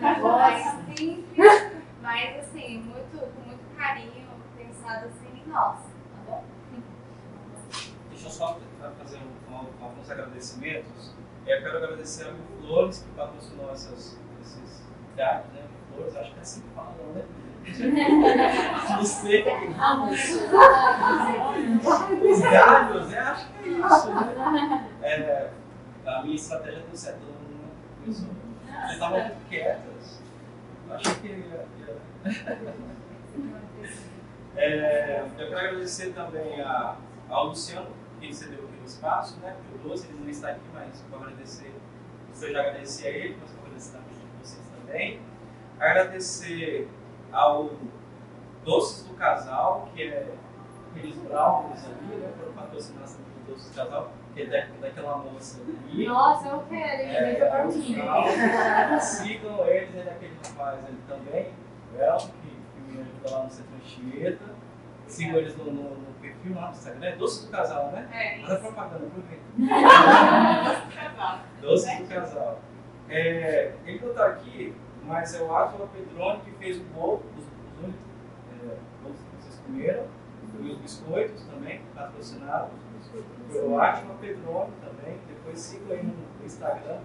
mais simples, mas assim, muito, com muito carinho, pensado assim em nós, tá bom? Deixa eu só fazer um- um- alguns agradecimentos. Eu quero agradecer a Mil Flores, que patrocinou essas, esses dados, né? Mil Flores, acho que é assim que fala, né? Não sei. Os galhos, né? Acho que é isso, né? É, a minha estratégia deu certo. todo mundo começou. Vocês estavam muito quietas. Eu achei que ia. ia- É, eu quero agradecer também a, ao Luciano, que cedeu aqui o espaço, né? Porque o Doce, ele não está aqui, mas vou agradecer. Eu já agradeci a ele, mas vou agradecer também a vocês também. Agradecer ao Doces do Casal, que é aqueles brownies ali, né? Foram patrocinados do Doces do Casal, que é da, daquela moça ali. Nossa, eu quero, hein? Deixa pra mim. Legal. Sigam eles, é daquele rapaz ali também, o El, que, que me ajuda lá no Centro Anchieta. Sigam eles no, no, no perfil lá no Instagram, é Doce do Casal, né? É, Manda propaganda, aproveita. casal. Doce do Casal. É, ele não está aqui, mas é o Átila Pedrone que fez o bolo, os, os únicos é, bolos que vocês comeram, e os biscoitos também, patrocinados. Foi o Átila Pedrone também, depois sigam aí no, Instagram.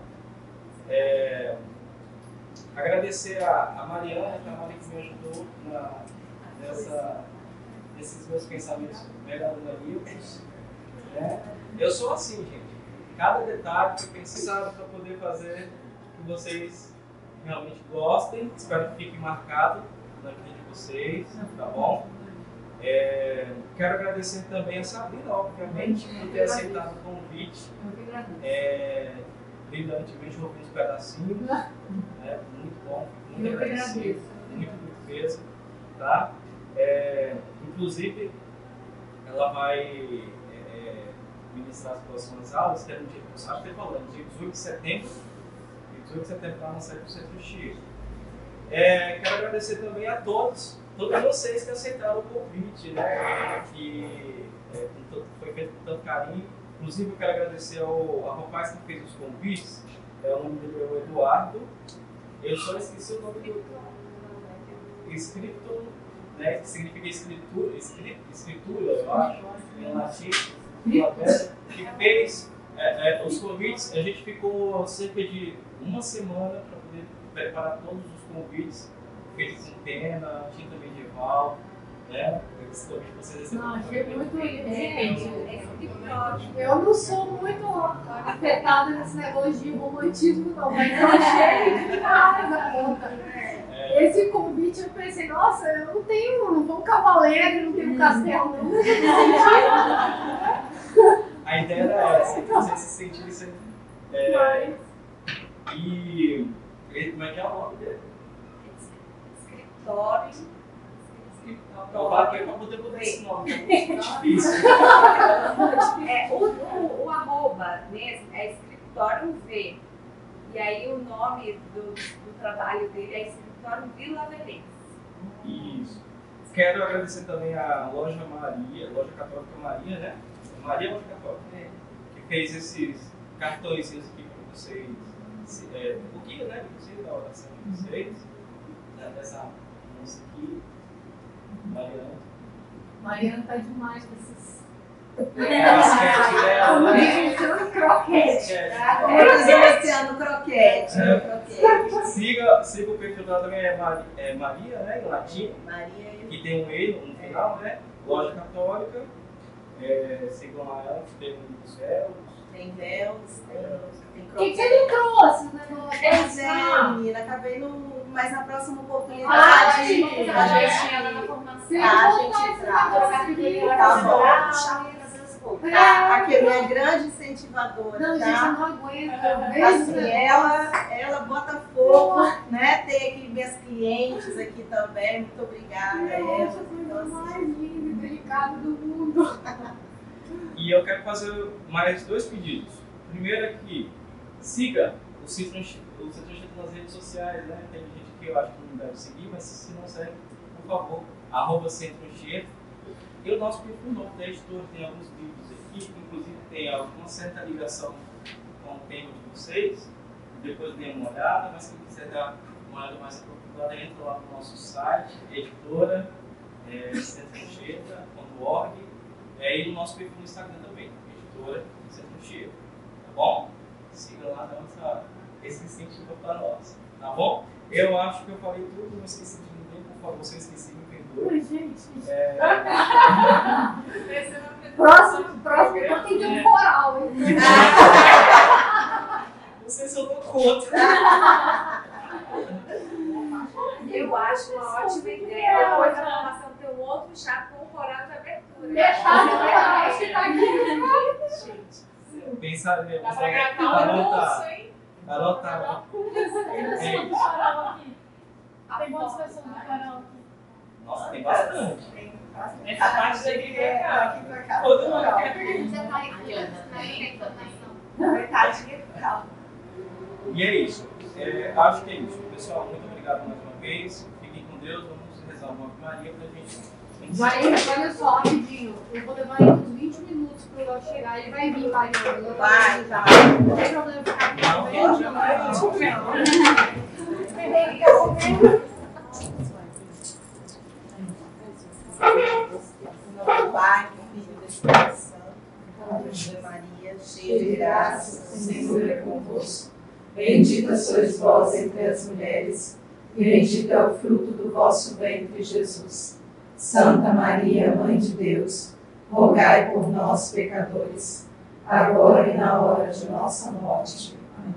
É, agradecer a, a Mariana, que é a Maria que me ajudou na, nessa, nesses meus pensamentos megalomaníacos. Né? Eu sou assim, gente. Cada detalhe foi pensado para poder fazer que vocês realmente gostem. Espero que fique marcado na vida de vocês, tá bom? É, quero agradecer também a Sabrina, obviamente, por ter aceitado o convite. É, brilhantemente ouvi uns pedacinhos, né? muito bom, muito Eu agradecido, muito, muito mesmo, tá? É, inclusive, ela vai é, ministrar as próximas aulas, que é no dia, que ele falou, no dia 18 de setembro, dia 18 de setembro lá na sede do Centro X. É, quero agradecer também a todos, todos vocês que aceitaram o convite, né? Que é, foi feito com tanto carinho. Inclusive, eu quero agradecer ao, ao rapaz que fez os convites. É, o nome dele é o Eduardo. Eu só esqueci o nome do. Escrito, né? Que significa escritura, escri- escritura, eu acho, em latim. Que fez é, é, os convites. A gente ficou cerca de uma semana para poder preparar todos os convites feitos com pena, tinta medieval, né? Que vocês Não, achei muito gente. É. Eu não sou muito afetada nesse negócio de romantismo, não, mas eu achei demais a conta. É, Esse convite eu pensei, nossa, eu não tenho, não sou um cavaleiro, não tenho um castelo, não. a ideia era essa, que vocês se sentissem. É, e. e- Como é que é o nome dele? É pra poder botar esse nome, que é difícil. É, o, o, o arroba mesmo é escritório V. E aí o nome do, do trabalho dele é escritório Vila Velez. Isso. Quero agradecer também a loja Maria, loja Católica Maria, né? Maria Loja Católica, que fez esses cartõezinhos aqui para vocês. se- É, o guia, né? Inclusive da oração de vocês. Né? Dessa moça aqui, Mariana. Mariana tá demais com esses. É, a basquete dela, né? Pensando croquete. Basquete. Vamos Luciano Croquete. É. Croquete. Siga, siga o perfil dela também, é, Mari- é Maria, né? Em latim. Maria e que tem um E no final, né? Loja Católica. É, sigam lá ela, que tem muitos véus. tem véus, tem, tem O que, que croquete. você não trouxe, né? Pois é, menina, acabei no. Mas na próxima oportunidade. a gente. vai gente, voltar esse tá. aqui. Tá bom. É. Aqui é minha grande incentivadora. Não, gente, tá? não aguento. Assim, ela, ela bota fogo, né? Tem aqui minhas clientes aqui também. Muito obrigada. Nossa, Então, assim, mais linda e delicada do mundo. E eu quero fazer mais dois pedidos. Primeiro é que siga o Centro Anchi- o nas redes sociais, né? Tem gente eu acho que não deve seguir, mas se não segue, por favor, arroba Centro Anchieta. E o nosso perfil novo da editora tem alguns livros aqui, que inclusive tem alguma certa ligação com o tema de vocês. Depois dê uma olhada, mas quem quiser dar uma olhada mais aprofundada, entra lá no nosso site, editora, é, é, e no nosso perfil no Instagram também, editora Centro Tá bom? Siga lá, dá essa, esse incentivo para nós. Tá bom? Eu acho que eu falei tudo, não esqueci de ninguém, por favor, se eu esqueci, me perdoe. Oi, gente. É, Próximo, próximo, eu tenho de um coral. não sei se eu dou conta. Eu acho uma ótima ideia. Depois da formação ter um outro chá com o coral de abertura. Metade do coral que tá aqui. Gente, Pensar mesmo. Dá pra gravar o Anotar. curso, hein? Anotar. É isso. Tem quantas pessoas no coral aqui? Nossa, tem bastante. Tem bastante. Essa parte daqui pra É, cá. daqui pra cá. Todo mundo Legal. já tá aqui né? Metade calma. E é isso. É, acho que é isso. Pessoal, muito obrigado mais uma vez. Fiquem com Deus. Vamos rezar uma Maria pra gente. Vai, olha só, rapidinho. Eu vou levar uns 20 minutos pro Léo chegar. Ele vai vir, Mariana. Vai, vai. Não tem problema ficar aqui Não, também. não, Filho do Espírito Santo. Ave Maria, cheia de graça, o Senhor é convosco. Bendita sois vós entre as mulheres, e bendito é o fruto do vosso ventre, Jesus. Santa Maria, Mãe de Deus, rogai por nós, pecadores, agora e na hora de nossa morte. Amém.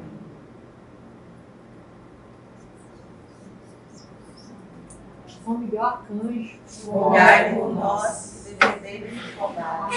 São Miguel Arcanjo. Rogai por nós que defendemos o rogar.